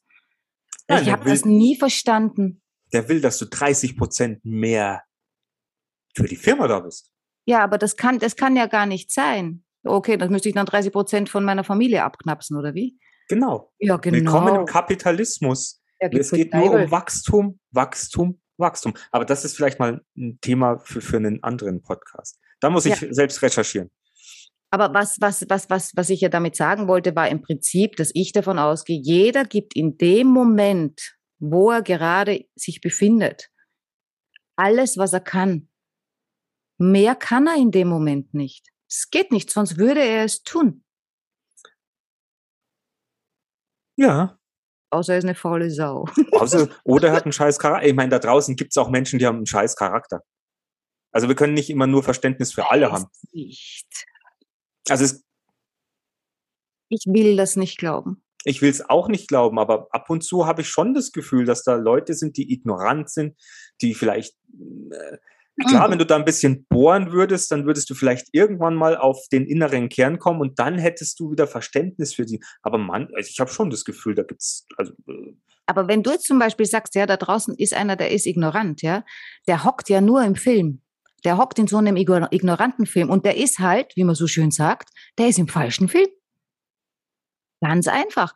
Nein, ich habe das nie verstanden. Der will, dass du 30 Prozent mehr für die Firma da bist. Ja, aber das kann, das kann ja gar nicht sein. Okay, dann müsste ich dann 30 Prozent von meiner Familie abknapsen, oder wie? Genau. Ja, genau. Willkommen im Kapitalismus. Ja, Es geht nur um Wachstum, Wachstum, Wachstum. Aber das ist vielleicht mal ein Thema für, für einen anderen Podcast. Da muss ich selbst recherchieren. Aber was, was, was, was, was ich ja damit sagen wollte, war im Prinzip, dass ich davon ausgehe, jeder gibt in dem Moment, wo er gerade sich befindet, alles, was er kann. Mehr kann er in dem Moment nicht. Es geht nicht, sonst würde er es tun. Ja. Außer er ist eine faule Sau. Außer, oder er hat einen scheiß Charakter. Ich meine, da draußen gibt es auch Menschen, die haben einen scheiß Charakter. Also wir können nicht immer nur Verständnis für alle haben. Nicht. Also es, Ich will das nicht glauben. Ich will es auch nicht glauben, aber ab und zu habe ich schon das Gefühl, dass da Leute sind, die ignorant sind, die vielleicht, äh, klar, wenn du da ein bisschen bohren würdest, dann würdest du vielleicht irgendwann mal auf den inneren Kern kommen und dann hättest du wieder Verständnis für sie. Aber Mann, also ich habe schon das Gefühl, da gibt's, also, äh, Aber wenn du jetzt zum Beispiel sagst, ja, da draußen ist einer, der ist ignorant, ja, der hockt ja nur im Film. Der hockt in so einem igno- ignoranten Film und der ist halt, wie man so schön sagt, der ist im falschen Film. Ganz einfach.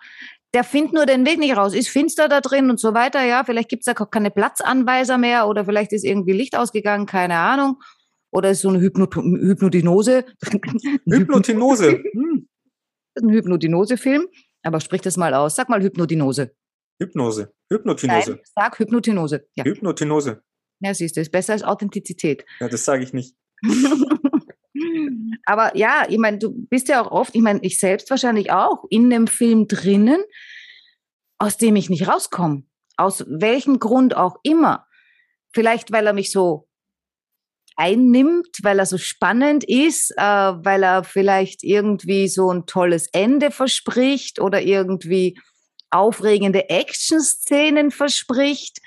Der findet nur den Weg nicht raus, ist finster da drin und so weiter, ja, vielleicht gibt's da gar keine Platzanweiser mehr oder vielleicht ist irgendwie Licht ausgegangen, keine Ahnung. Oder ist so eine Hypnot Hypnotinose. Hypnotinose. Hm, ein Hypnotinose-Film. Aber sprich das mal aus. Sag mal Hypnotinose. Hypnose. Hypnotinose. Nein, sag Hypnotinose. Ja. Hypnotinose. Ja, siehst du, ist besser als Authentizität. Ja, das sage ich nicht. Aber ja, ich meine, du bist ja auch oft, ich meine, ich selbst wahrscheinlich auch, in einem Film drinnen, aus dem ich nicht rauskomme. Aus welchem Grund auch immer. Vielleicht, weil er mich so einnimmt, weil er so spannend ist, äh, weil er vielleicht irgendwie so ein tolles Ende verspricht oder irgendwie aufregende Action-Szenen verspricht.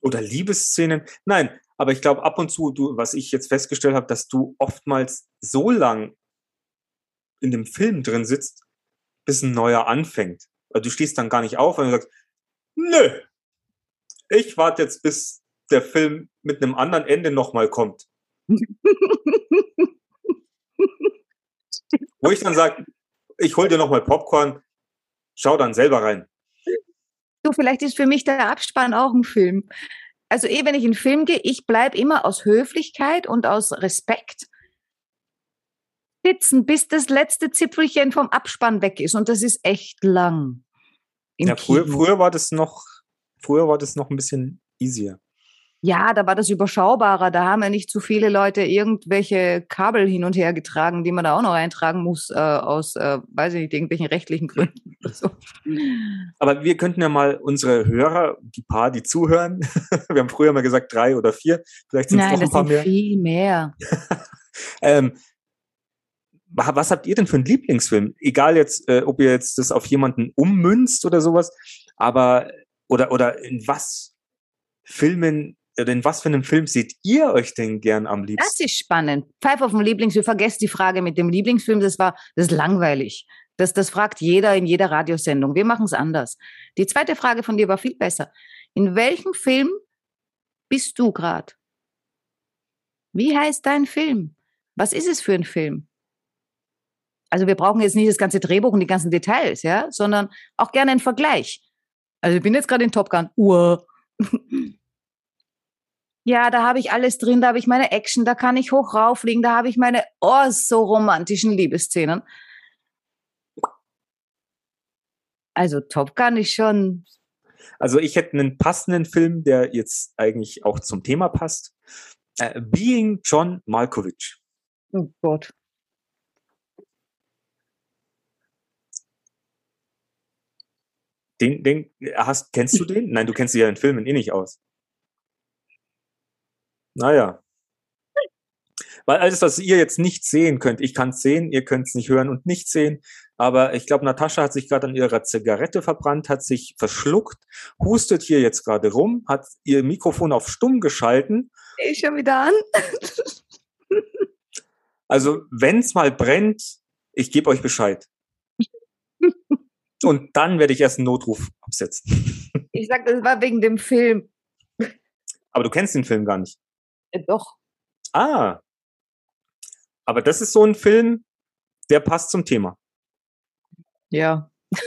Oder Liebesszenen. Nein, aber ich glaube ab und zu, du, was ich jetzt festgestellt habe, dass du oftmals so lang in dem Film drin sitzt, bis ein neuer anfängt. Also du stehst dann gar nicht auf und sagst, nö, ich warte jetzt, bis der Film mit einem anderen Ende nochmal kommt. Wo ich dann sage, ich hol dir nochmal Popcorn, schau dann selber rein. Du, vielleicht ist für mich der Abspann auch ein Film. Also eh, wenn ich in einen Film gehe, ich bleibe immer aus Höflichkeit und aus Respekt sitzen, bis das letzte Zipfelchen vom Abspann weg ist. Und das ist echt lang. Ja, früher, früher, war das noch, früher war das noch ein bisschen easier. Ja, da war das überschaubarer. Da haben ja nicht zu viele Leute irgendwelche Kabel hin und her getragen, die man da auch noch eintragen muss, äh, aus, äh, weiß ich nicht, irgendwelchen rechtlichen Gründen. so. Aber wir könnten ja mal unsere Hörer, die paar, die zuhören, wir haben früher mal gesagt drei oder vier, vielleicht sind es noch ein paar mehr. Viel mehr. ähm, was habt ihr denn für einen Lieblingsfilm? Egal jetzt, äh, ob ihr jetzt das auf jemanden ummünzt oder sowas, aber oder oder in was Filmen in was für einem Film seht ihr euch denn gern am liebsten? Das ist spannend. Pfeif auf den Lieblingsfilm. Vergesst die Frage mit dem Lieblingsfilm. Das war das ist langweilig. Das, das fragt jeder in jeder Radiosendung. Wir machen es anders. Die zweite Frage von dir war viel besser. In welchem Film bist du gerade? Wie heißt dein Film? Was ist es für ein Film? Also wir brauchen jetzt nicht das ganze Drehbuch und die ganzen Details, ja, sondern auch gerne einen Vergleich. Also ich bin jetzt gerade in Top Gun. Uhr. ja, da habe ich alles drin, da habe ich meine Action, da kann ich hoch raufliegen, da habe ich meine oh so romantischen Liebesszenen. Also Top Gun ist schon. Also ich hätte einen passenden Film, der jetzt eigentlich auch zum Thema passt. Uh, Being John Malkovich. Oh Gott. Den, den hast, kennst du den? Nein, du kennst ja in Filmen eh nicht aus. Naja. Weil alles, was ihr jetzt nicht sehen könnt, ich kann es sehen, ihr könnt es nicht hören und nicht sehen. Aber ich glaube, Natascha hat sich gerade an ihrer Zigarette verbrannt, hat sich verschluckt, hustet hier jetzt gerade rum, hat ihr Mikrofon auf stumm geschalten. Ich schon wieder an. also, wenn es mal brennt, ich gebe euch Bescheid. Und dann werde ich erst einen Notruf absetzen. Ich sag, das war wegen dem Film. Aber du kennst den Film gar nicht. Äh, doch. Ah. Aber das ist so ein Film, der passt zum Thema. Ja.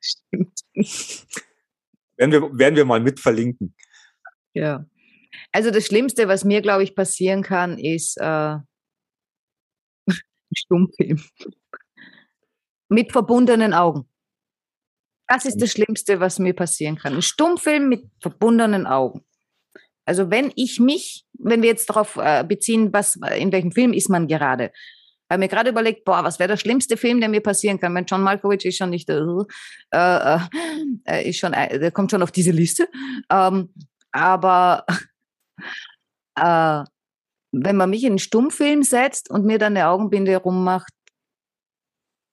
Stimmt. Werden wir, werden wir mal mit verlinken. Ja. Also das Schlimmste, was mir, glaube ich, passieren kann, ist äh, ein Stummfilm. Mit verbundenen Augen. Das ist das Schlimmste, was mir passieren kann. Ein Stummfilm mit verbundenen Augen. Also wenn ich mich, wenn wir jetzt darauf äh, beziehen, was in welchem Film ist man gerade, habe mir gerade überlegt, boah, was wäre der schlimmste Film, der mir passieren kann? Wenn John Malkovich ist schon nicht, äh, äh, äh ist schon, der kommt schon auf diese Liste. Ähm, aber äh, wenn man mich in einen Stummfilm setzt und mir dann eine Augenbinde rummacht,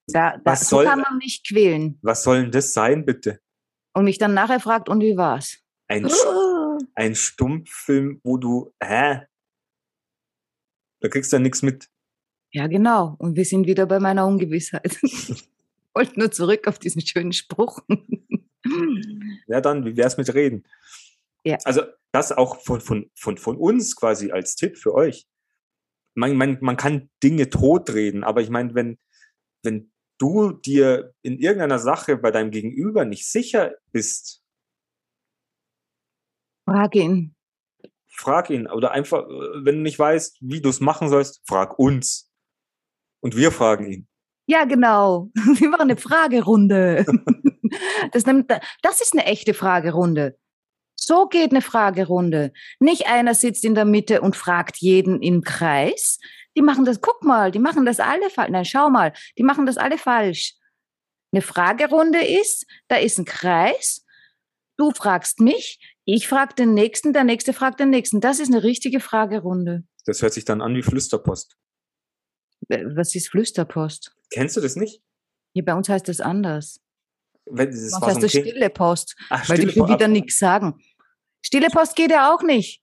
da, da was soll, kann man mich quälen. Was soll denn das sein, bitte? Und mich dann nachher fragt, und wie war's? Ein, ein Stummfilm, wo du, hä? Da kriegst du ja nichts mit. Ja, genau. Und wir sind wieder bei meiner Ungewissheit. ich wollte nur zurück auf diesen schönen Spruch. ja, dann, wie wär's mit Reden? Ja. Also, das auch von, von, von, von uns quasi als Tipp für euch. Man, man, man kann Dinge totreden, aber ich meine, wenn, wenn du dir in irgendeiner Sache bei deinem Gegenüber nicht sicher bist, frag ihn. Frag ihn. Oder einfach, wenn du nicht weißt, wie du es machen sollst, frag uns. Und wir fragen ihn. Ja, genau. Wir machen eine Fragerunde. Das, nimmt, das ist eine echte Fragerunde. So geht eine Fragerunde. Nicht einer sitzt in der Mitte und fragt jeden im Kreis, die machen das, guck mal, die machen das alle falsch. Nein, schau mal, die machen das alle falsch. Eine Fragerunde ist, da ist ein Kreis, du fragst mich, ich frage den Nächsten, der Nächste fragt den Nächsten. Das ist eine richtige Fragerunde. Das hört sich dann an wie Flüsterpost. Äh, was ist Flüsterpost? Kennst du das nicht? Hier bei uns heißt das anders. Wenn, das bei uns heißt das Stille Post, Ach, weil stille die wieder nichts sagen. Stille Post geht ja auch nicht.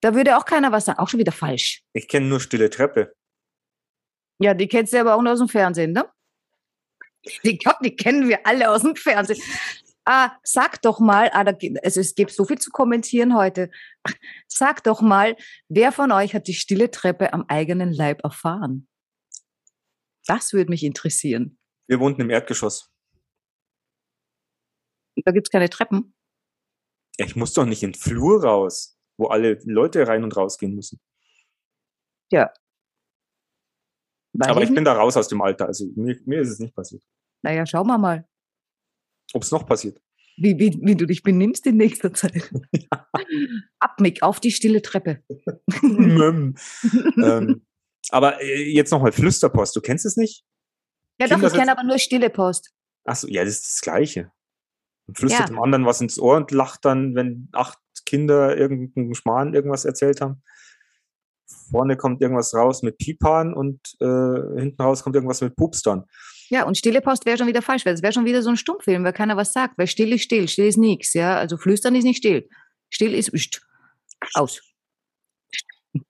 Da würde auch keiner was sagen. Auch schon wieder falsch. Ich kenne nur Stille Treppe. Ja, die kennst du aber auch nur aus dem Fernsehen, ne? Die, die kennen wir alle aus dem Fernsehen. Ah, sag doch mal, ah, da, also es gibt so viel zu kommentieren heute. Sag doch mal, wer von euch hat die stille Treppe am eigenen Leib erfahren? Das würde mich interessieren. Wir wohnten im Erdgeschoss. Da gibt's keine Treppen. Ich muss doch nicht in den Flur raus, wo alle Leute rein und rausgehen müssen. Ja. Aber ich bin da raus aus dem Alter, also mir, mir ist es nicht passiert. Naja, schauen wir mal, Ob es noch passiert. wie, wie, wie du dich benimmst in nächster Zeit. Ab, Mick, auf die stille Treppe. Möm. ähm, aber äh, jetzt nochmal Flüsterpost, du kennst es nicht? Ja, doch, Kinder ich kenne aber nur stille Post. Achso, ja, das ist das Gleiche. Man flüstert Ja. dem anderen was ins Ohr und lacht dann, wenn acht Kinder irgendeinen Schmarrn irgendwas erzählt haben. Vorne kommt irgendwas raus mit Pipan und äh, hinten raus kommt irgendwas mit Pups dann. Ja, und stille Post wäre schon wieder falsch, weil es wäre schon wieder so ein Stummfilm, weil keiner was sagt, weil still ist still, still ist nichts, ja. Also flüstern ist nicht still. Still ist pst. aus.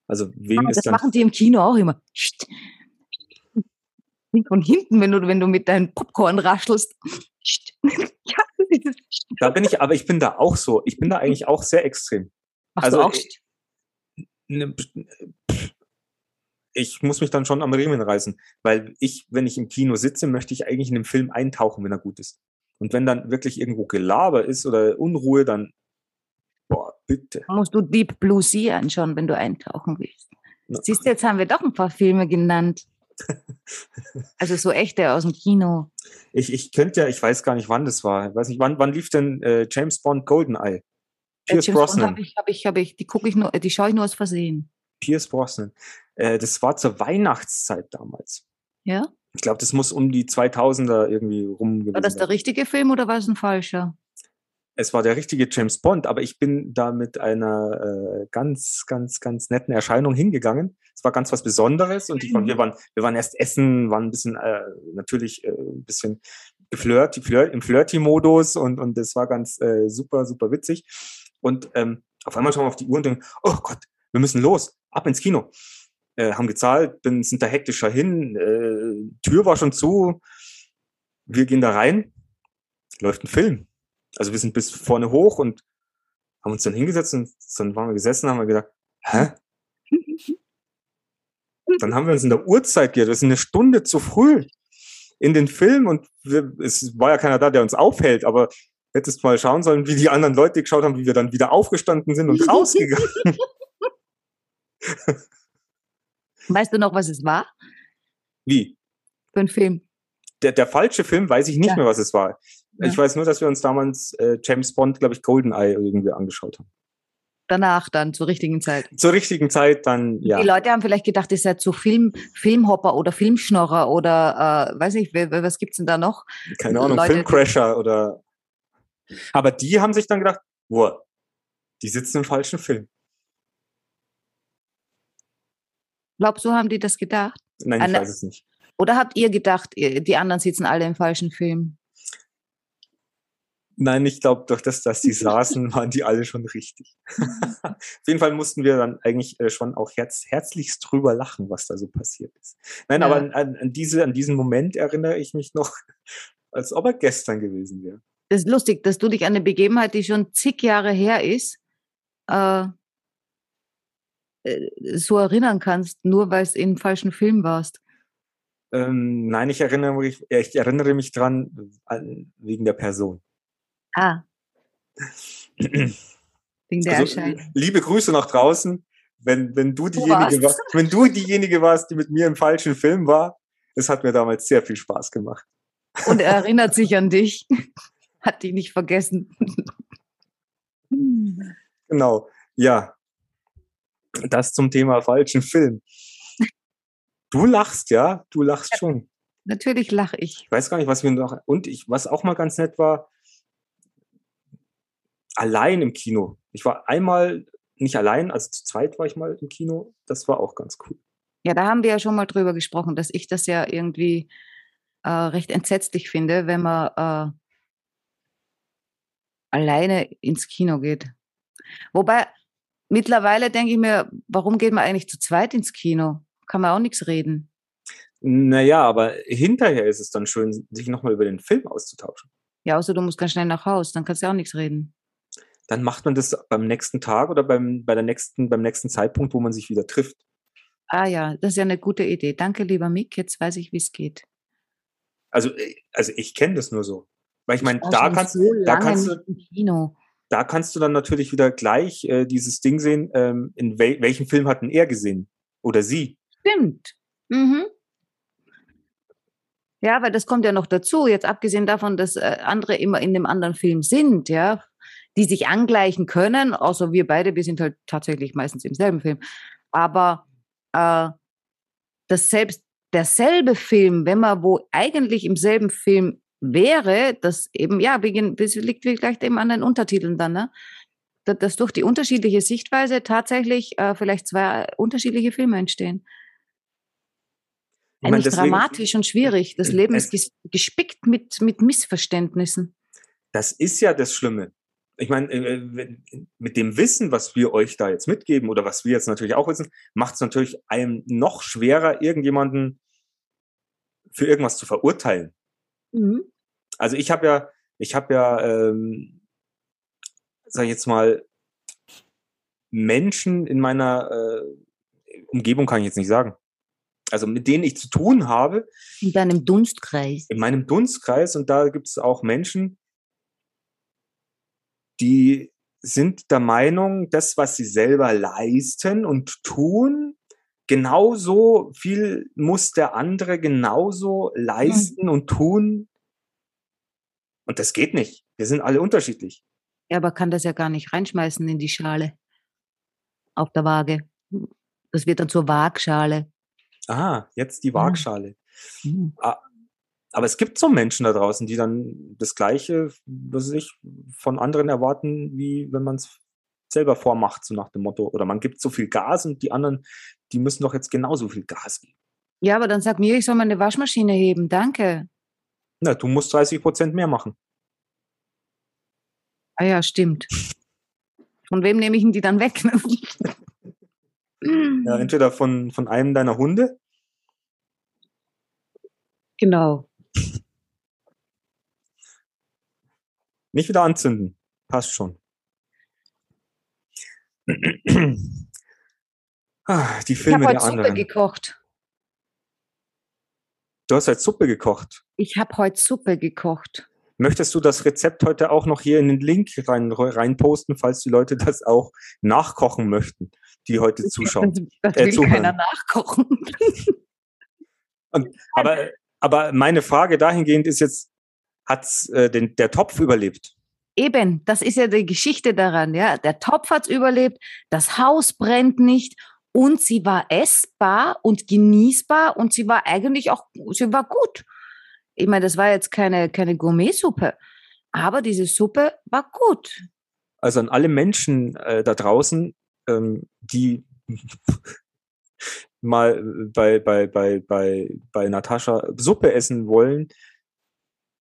Also wem das ist dann machen die im Kino auch immer. Pst. Von hinten, wenn du, wenn du mit deinem Popcorn raschelst. Pst. Da bin ich, aber ich bin da auch so. Ich bin da eigentlich auch sehr extrem. Machst Also, du auch äh, Pst? Ne, pff, Ich muss mich dann schon am Riemen reißen, weil ich, wenn ich im Kino sitze, möchte ich eigentlich in den Film eintauchen, wenn er gut ist. Und wenn dann wirklich irgendwo Gelaber ist oder Unruhe, dann boah, bitte. musst du Deep Blue Sea anschauen, wenn du eintauchen willst. Na, Siehst du, jetzt haben wir doch ein paar Filme genannt. Also so echte aus dem Kino. Ich, ich könnte ja, ich weiß gar nicht, wann das war. Ich weiß nicht, wann, wann lief denn äh, James Bond Goldeneye? Pierce Brosnan. Habe ich, habe ich, habe ich, die gucke ich nur, die schaue ich nur aus Versehen. Pierce Brosnan. Äh, das war zur Weihnachtszeit damals. Ja? Ich glaube, das muss um die 2000er irgendwie rum gewesen War das der richtige Film oder war es ein falscher? Es war der richtige James Bond, aber ich bin da mit einer äh, ganz, ganz, ganz netten Erscheinung hingegangen. Es war ganz was Besonderes und war- wir, waren, wir waren erst essen, waren ein bisschen, äh, natürlich äh, ein bisschen geflirt, flirt, im Flirty-Modus und, und das war ganz äh, super, super witzig. Und ähm, auf einmal schauen wir auf die Uhr und denken, oh Gott, wir müssen los, ab ins Kino. Äh, haben gezahlt, bin, sind da hektischer hin, äh, Tür war schon zu, wir gehen da rein, läuft ein Film. Also wir sind bis vorne hoch und haben uns dann hingesetzt und dann waren wir gesessen, haben wir gedacht, hä? Dann haben wir uns in der Uhrzeit geirrt, wir sind eine Stunde zu früh in den Film und wir, es war ja keiner da, der uns aufhält, aber hättest mal schauen sollen, wie die anderen Leute geschaut haben, wie wir dann wieder aufgestanden sind und rausgegangen. Weißt du noch, was es war Wie? für ein Film? Der, der falsche Film weiß ich nicht Ja. mehr, was es war. Ja. Ich weiß nur, dass wir uns damals äh, James Bond, glaube ich, Goldeneye irgendwie angeschaut haben. Danach dann, zur richtigen Zeit. Zur richtigen Zeit dann, ja. Die Leute haben vielleicht gedacht, ihr seid so Film, Filmhopper oder Filmschnorrer oder äh, weiß nicht, was gibt's denn da noch? keine Ahnung, Leute- Filmcrasher oder. Aber die haben sich dann gedacht, wow, die sitzen im falschen Film. Glaubst du, haben die das gedacht? Nein, ich Eine- weiß es nicht. Oder habt ihr gedacht, die anderen sitzen alle im falschen Film? Nein, ich glaube, durch das, dass die saßen, waren die alle schon richtig. Auf jeden Fall mussten wir dann eigentlich äh, schon auch herz, herzlichst drüber lachen, was da so passiert ist. Nein, Ja. aber an, an, diese, an diesen Moment erinnere ich mich noch, als ob er gestern gewesen wäre. Das ist lustig, dass du dich an eine Begebenheit, die schon zig Jahre her ist, äh, so erinnern kannst, nur weil es im falschen Film warst. Ähm, nein, ich erinnere mich, äh, ich erinnere mich dran an, wegen der Person. Ah, wegen der Also, Erscheinung. liebe Grüße nach draußen. Wenn, wenn du diejenige warst. warst, wenn du diejenige warst, die mit mir im falschen Film war, es hat mir damals sehr viel Spaß gemacht. Und er erinnert sich an dich. Hat dich nicht vergessen. Genau. Ja. Das zum Thema falschen Film. Du lachst, ja? Du lachst schon. Natürlich lache ich. Ich weiß gar nicht, was wir noch. Und ich, was auch mal ganz nett war, allein im Kino. Ich war einmal nicht allein, also zu zweit war ich mal im Kino. Das war auch ganz cool. Ja, da haben wir ja schon mal drüber gesprochen, dass ich das ja irgendwie äh, recht entsetzlich finde, wenn man äh, alleine ins Kino geht. Wobei, mittlerweile denke ich mir, warum geht man eigentlich zu zweit ins Kino? Kann man auch nichts reden. Naja, aber hinterher ist es dann schön, sich nochmal über den Film auszutauschen. Ja, außer du musst ganz schnell nach Haus, dann kannst du auch nichts reden. Dann macht man das beim nächsten Tag oder beim, bei der nächsten, beim nächsten Zeitpunkt, wo man sich wieder trifft. Ah ja, das ist ja eine gute Idee. Danke, lieber Mick. Jetzt weiß ich, wie es geht. Also, äh, also ich kenne das nur so. Weil ich meine, da kannst, so da kannst du, nicht im Kino. Da kannst du dann natürlich wieder gleich äh, dieses Ding sehen, ähm, in wel welchem Film hat denn er gesehen? Oder sie? Stimmt. Mhm. Ja, weil das kommt ja noch dazu, jetzt abgesehen davon, dass äh, andere immer in dem anderen Film sind, ja, die sich angleichen können, außer wir beide, wir sind halt tatsächlich meistens im selben Film. Aber äh, das selbst derselbe Film, wenn man wo eigentlich im selben Film wäre, das eben, ja, das liegt vielleicht eben an den Untertiteln dann, ne? Dass, dass durch die unterschiedliche Sichtweise tatsächlich äh, vielleicht zwei unterschiedliche Filme entstehen. Ich meine, Eigentlich deswegen- dramatisch und schwierig. Das Leben ist ges gespickt mit, mit Missverständnissen. Das ist ja das Schlimme. Ich meine, äh, wenn- mit dem Wissen, was wir euch da jetzt mitgeben oder was wir jetzt natürlich auch wissen, macht es natürlich einem noch schwerer, irgendjemanden für irgendwas zu verurteilen. Mhm. Also ich habe ja, ich habe ja, ähm, sag ich jetzt mal, Menschen in meiner äh, Umgebung kann ich jetzt nicht sagen. Also mit denen ich zu tun habe, In deinem Dunstkreis. in meinem Dunstkreis und da gibt es auch Menschen, die sind der Meinung, das, was sie selber leisten und tun, genauso viel muss der andere genauso leisten und tun. Und das geht nicht. Wir sind alle unterschiedlich. Ja, aber kann das ja gar nicht reinschmeißen in die Schale. Auf der Waage. Das wird dann zur Waagschale. Ah, jetzt die Waagschale. Mhm. Aber es gibt so Menschen da draußen, die dann das Gleiche, was ich, von anderen erwarten, wie wenn man es selber vormacht, so nach dem Motto. Oder man gibt so viel Gas und die anderen, die müssen doch jetzt genauso viel Gas geben. Ja, aber dann sag mir, ich soll meine Waschmaschine heben. Danke. Na, du musst 30 Prozent mehr machen. Ah ja, stimmt. Von wem nehme ich denn die dann weg? Ja, entweder von, von einem deiner Hunde genau. nicht wieder anzünden. Passt schon. Ah, die Ich habe Filme heute Suppe anderen. gekocht. Du hast halt Suppe gekocht. Ich habe heute Suppe gekocht. Möchtest du das Rezept heute auch noch hier in den Link rein, rein posten, falls die Leute das auch nachkochen möchten, die heute zuschauen? Das Äh, will zuhören. keiner nachkochen. Aber, aber meine Frage dahingehend ist jetzt, hat äh, den, der Topf überlebt? Eben, das ist ja die Geschichte daran, ja. Der Topf hat's überlebt, das Haus brennt nicht und sie war essbar und genießbar und sie war eigentlich auch, sie war gut. Ich meine, das war jetzt keine, keine Gourmetsuppe, aber diese Suppe war gut. Also an alle Menschen äh, da draußen, ähm, die mal bei, bei, bei, bei, bei Natascha Suppe essen wollen,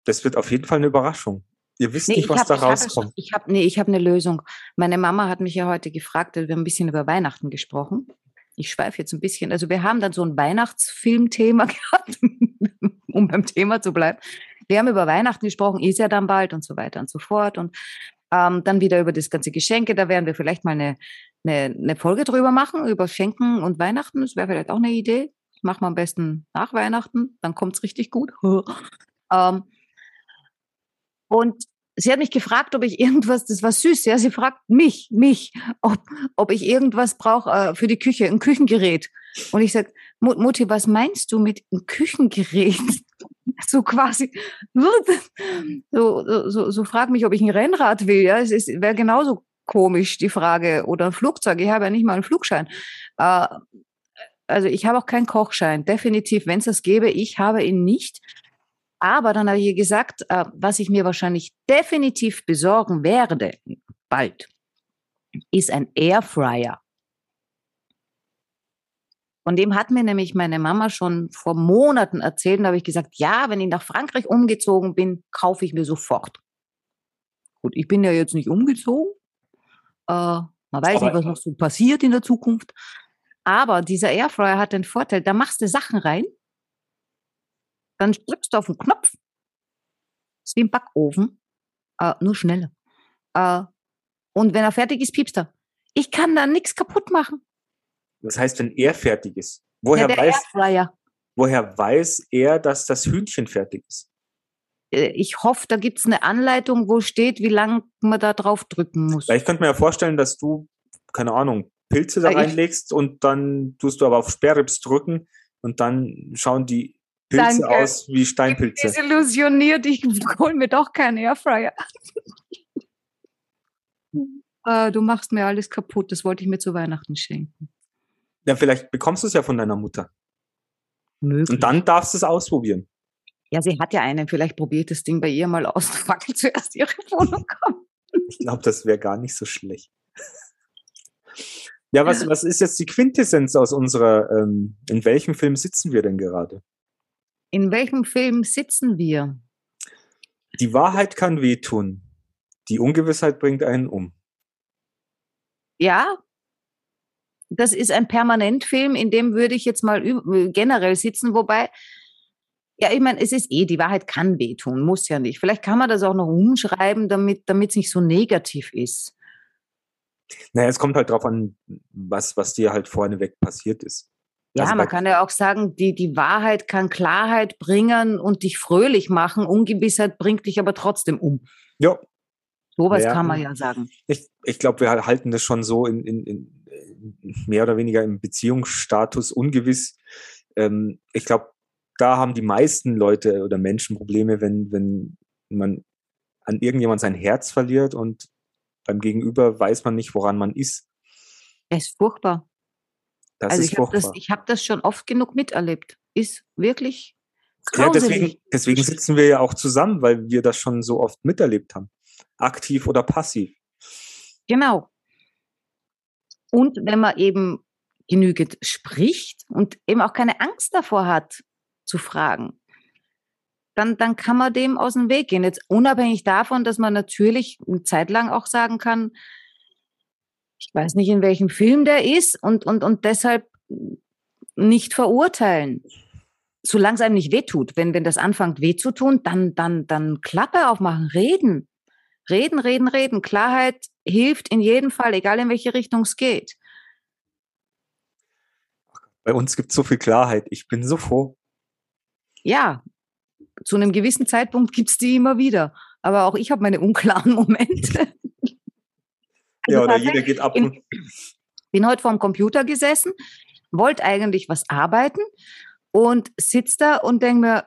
das wird auf jeden Fall eine Überraschung. Ihr wisst nicht, was hab- da ich hab es- rauskommt. Ich habe nee, ich habe eine Lösung. Meine Mama hat mich ja heute gefragt, wir haben ein bisschen über Weihnachten gesprochen. Ich schweife jetzt ein bisschen. Also wir haben dann so ein Weihnachtsfilmthema gehabt, um beim Thema zu bleiben. Wir haben über Weihnachten gesprochen, ist ja dann bald und so weiter und so fort. Und ähm, dann wieder über das ganze Geschenke. Da werden wir vielleicht mal eine, eine, eine Folge drüber machen, über Schenken und Weihnachten. Das wäre vielleicht auch eine Idee. Machen wir am besten nach Weihnachten, dann kommt's richtig gut. ähm, und sie hat mich gefragt, ob ich irgendwas, das war süß, ja, sie fragt mich, mich, ob, ob ich irgendwas brauche äh, für die Küche, ein Küchengerät. Und ich sag, Mut- Mutti, was meinst du mit einem Küchengerät? So quasi, so, so, so, so frag mich, ob ich ein Rennrad will, ja, es wäre genauso komisch, die Frage, oder ein Flugzeug, ich habe ja nicht mal einen Flugschein. Äh, also ich habe auch keinen Kochschein, definitiv, wenn es das gäbe, ich habe ihn nicht. Aber dann habe ich ihr gesagt, äh, was ich mir wahrscheinlich definitiv besorgen werde, bald, ist ein Airfryer. Von dem hat mir nämlich meine Mama schon vor Monaten erzählt. Da habe ich gesagt, ja, wenn ich nach Frankreich umgezogen bin, kaufe ich mir sofort. Gut, ich bin ja jetzt nicht umgezogen. Äh, man weiß Aber- nicht, was noch so passiert in der Zukunft. Aber dieser Airfryer hat den Vorteil, da machst du Sachen rein Dann drückst du auf den Knopf. Ist wie im Backofen, äh, nur schneller. Äh, und wenn er fertig ist, piepst er. Ich kann da nichts kaputt machen. Das heißt, wenn er fertig ist, woher ja, weiß, Airfryer. woher weiß er, dass das Hühnchen fertig ist? Äh, Ich hoffe, da gibt's eine Anleitung, wo steht, wie lange man da drauf drücken muss. Ich könnte mir ja vorstellen, dass du, keine Ahnung, Pilze da ich- reinlegst und dann tust du aber auf Sperrrips drücken und dann schauen die Pilze Danke. aus wie Steinpilze. Desillusioniert, ich hol mir doch keinen Airfryer. äh, du machst mir alles kaputt, das wollte ich mir zu Weihnachten schenken. Ja, vielleicht bekommst du es ja von deiner Mutter. Möglich. Und dann darfst du es ausprobieren. Ja, sie hat ja einen, vielleicht probiert das Ding bei ihr mal aus, fackelt zuerst ihre Wohnung ab. Ich glaube, das wäre gar nicht so schlecht. Ja, was, was ist jetzt die Quintessenz aus unserer, ähm, in welchem Film sitzen wir denn gerade? In welchem Film sitzen wir? Die Wahrheit kann wehtun. Die Ungewissheit bringt einen um. Ja, das ist ein Permanentfilm, in dem würde ich jetzt mal üb- generell sitzen, wobei, ja, ich meine, es ist eh, die Wahrheit kann wehtun, muss ja nicht. Vielleicht kann man das auch noch umschreiben, damit damit es nicht so negativ ist. Naja, es kommt halt drauf an, was, was dir halt vorneweg passiert ist. Ja, Also man kann ja auch sagen, die, die Wahrheit kann Klarheit bringen und dich fröhlich machen. Ungewissheit bringt dich aber trotzdem um. Ja, Sowas Ja, kann man ja sagen. ich, ich glaube, wir halten das schon so in, in, in in mehr oder weniger im Beziehungsstatus ungewiss. Ähm, ich glaube, da haben die meisten Leute oder Menschen Probleme, wenn, wenn man an irgendjemand sein Herz verliert und beim Gegenüber weiß man nicht, woran man ist. Das ist furchtbar. Das also ich habe das, ich hab das schon oft genug miterlebt. Ist wirklich Ja, deswegen, deswegen sitzen wir ja auch zusammen, weil wir das schon so oft miterlebt haben. Aktiv oder passiv. Genau. Und wenn man eben genügend spricht und eben auch keine Angst davor hat, zu fragen, dann, dann kann man dem aus dem Weg gehen. Jetzt unabhängig davon, dass man natürlich eine Zeit lang auch sagen kann, ich weiß nicht, in welchem Film der ist und, und, und deshalb nicht verurteilen. Solange es einem nicht wehtut. Wenn, wenn das anfängt weh zu tun, dann, dann, dann Klappe aufmachen, reden. Reden, reden, reden. Klarheit hilft in jedem Fall, egal in welche Richtung es geht. Bei uns gibt es so viel Klarheit. Ich bin so froh. Ja, zu einem gewissen Zeitpunkt gibt's die immer wieder. Aber auch ich habe meine unklaren Momente. Ja, oder jeder geht ab. in- bin heute vorm Computer gesessen, wollte eigentlich was arbeiten und sitz da und denk mir,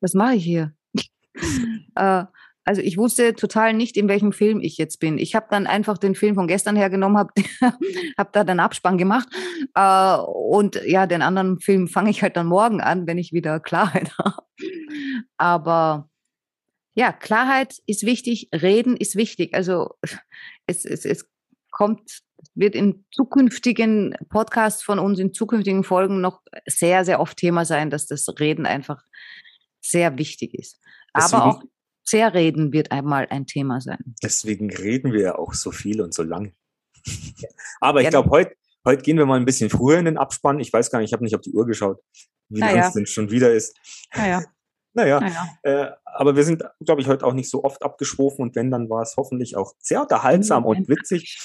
was mache ich hier? äh, also ich wusste total nicht, in welchem Film ich jetzt bin. Ich habe dann einfach den Film von gestern hergenommen, habe hab da den Abspann gemacht äh, und ja, den anderen Film fange ich halt dann morgen an, wenn ich wieder Klarheit habe. Aber ja, Klarheit ist wichtig, Reden ist wichtig. Also es, es, es kommt, wird in zukünftigen Podcasts von uns, in zukünftigen Folgen noch sehr, sehr oft Thema sein, dass das Reden einfach sehr wichtig ist. Aber Deswegen- auch sehr reden wird einmal ein Thema sein. Deswegen reden wir ja auch so viel und so lange. Aber ich Ja, glaube, heute heute gehen wir mal ein bisschen früher in den Abspann. Ich weiß gar nicht, ich habe nicht auf die Uhr geschaut, wie Na lange ja. es denn schon wieder ist. Naja, Naja, naja. äh, aber wir sind, glaube ich, heute auch nicht so oft abgeschwofen und wenn, dann war es hoffentlich auch sehr unterhaltsam und witzig.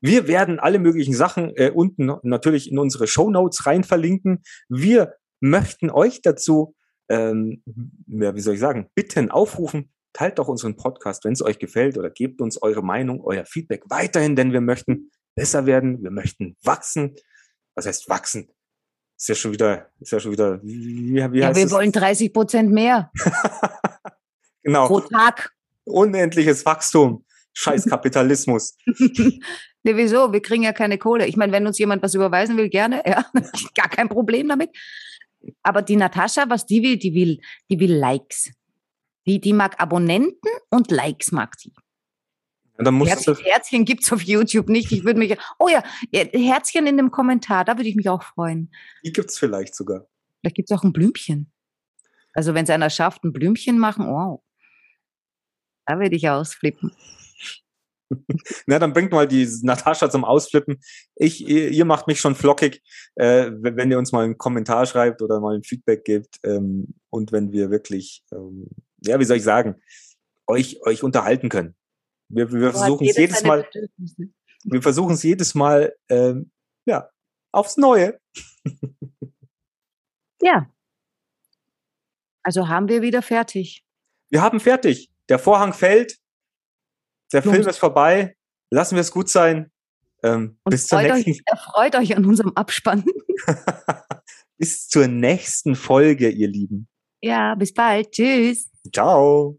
Wir werden alle möglichen Sachen äh, unten natürlich in unsere Show Notes rein verlinken. Wir möchten euch dazu, ähm, ja, wie soll ich sagen, bitten, aufrufen, teilt doch unseren Podcast, wenn es euch gefällt oder gebt uns eure Meinung, euer Feedback weiterhin, denn wir möchten besser werden, wir möchten wachsen. Was heißt wachsen? Ist ja schon wieder, ist ja schon wieder, wie, wie Ja, heißt wir es? wollen 30 Prozent mehr genau, pro Tag. unendliches Wachstum. Scheiß Kapitalismus. nee, wieso? Wir kriegen ja keine Kohle. Ich meine, wenn uns jemand was überweisen will, gerne, ja, gar kein Problem damit. Aber die Natascha, was die will, die will, die will Likes. Die, die mag Abonnenten und Likes mag die. Musst Herzchen, Herzchen gibt's auf YouTube nicht. Ich würde mich, oh ja, Herzchen in dem Kommentar, da würde ich mich auch freuen. die gibt's vielleicht sogar. Vielleicht gibt's auch ein Blümchen. Also wenn es einer schafft, ein Blümchen machen, wow. Da würde ich ausflippen. Na, dann bringt mal die Natascha zum Ausflippen. Ich, ihr, ihr macht mich schon flockig, äh, wenn, wenn ihr uns mal einen Kommentar schreibt oder mal ein Feedback gebt ähm, und wenn wir wirklich, ähm, ja, wie soll ich sagen, euch, euch unterhalten können. Wir, wir versuchen es jedes Mal, wir versuchen es jedes Mal, ähm, ja, aufs Neue. ja. Also haben wir wieder fertig. Wir haben fertig. Der Vorhang fällt. Der Film ist vorbei. Lassen wir es gut sein. Ähm, bis zur nächsten. Euch, erfreut euch an unserem Abspann. bis zur nächsten Folge, ihr Lieben. Ja, bis bald. Tschüss. Ciao.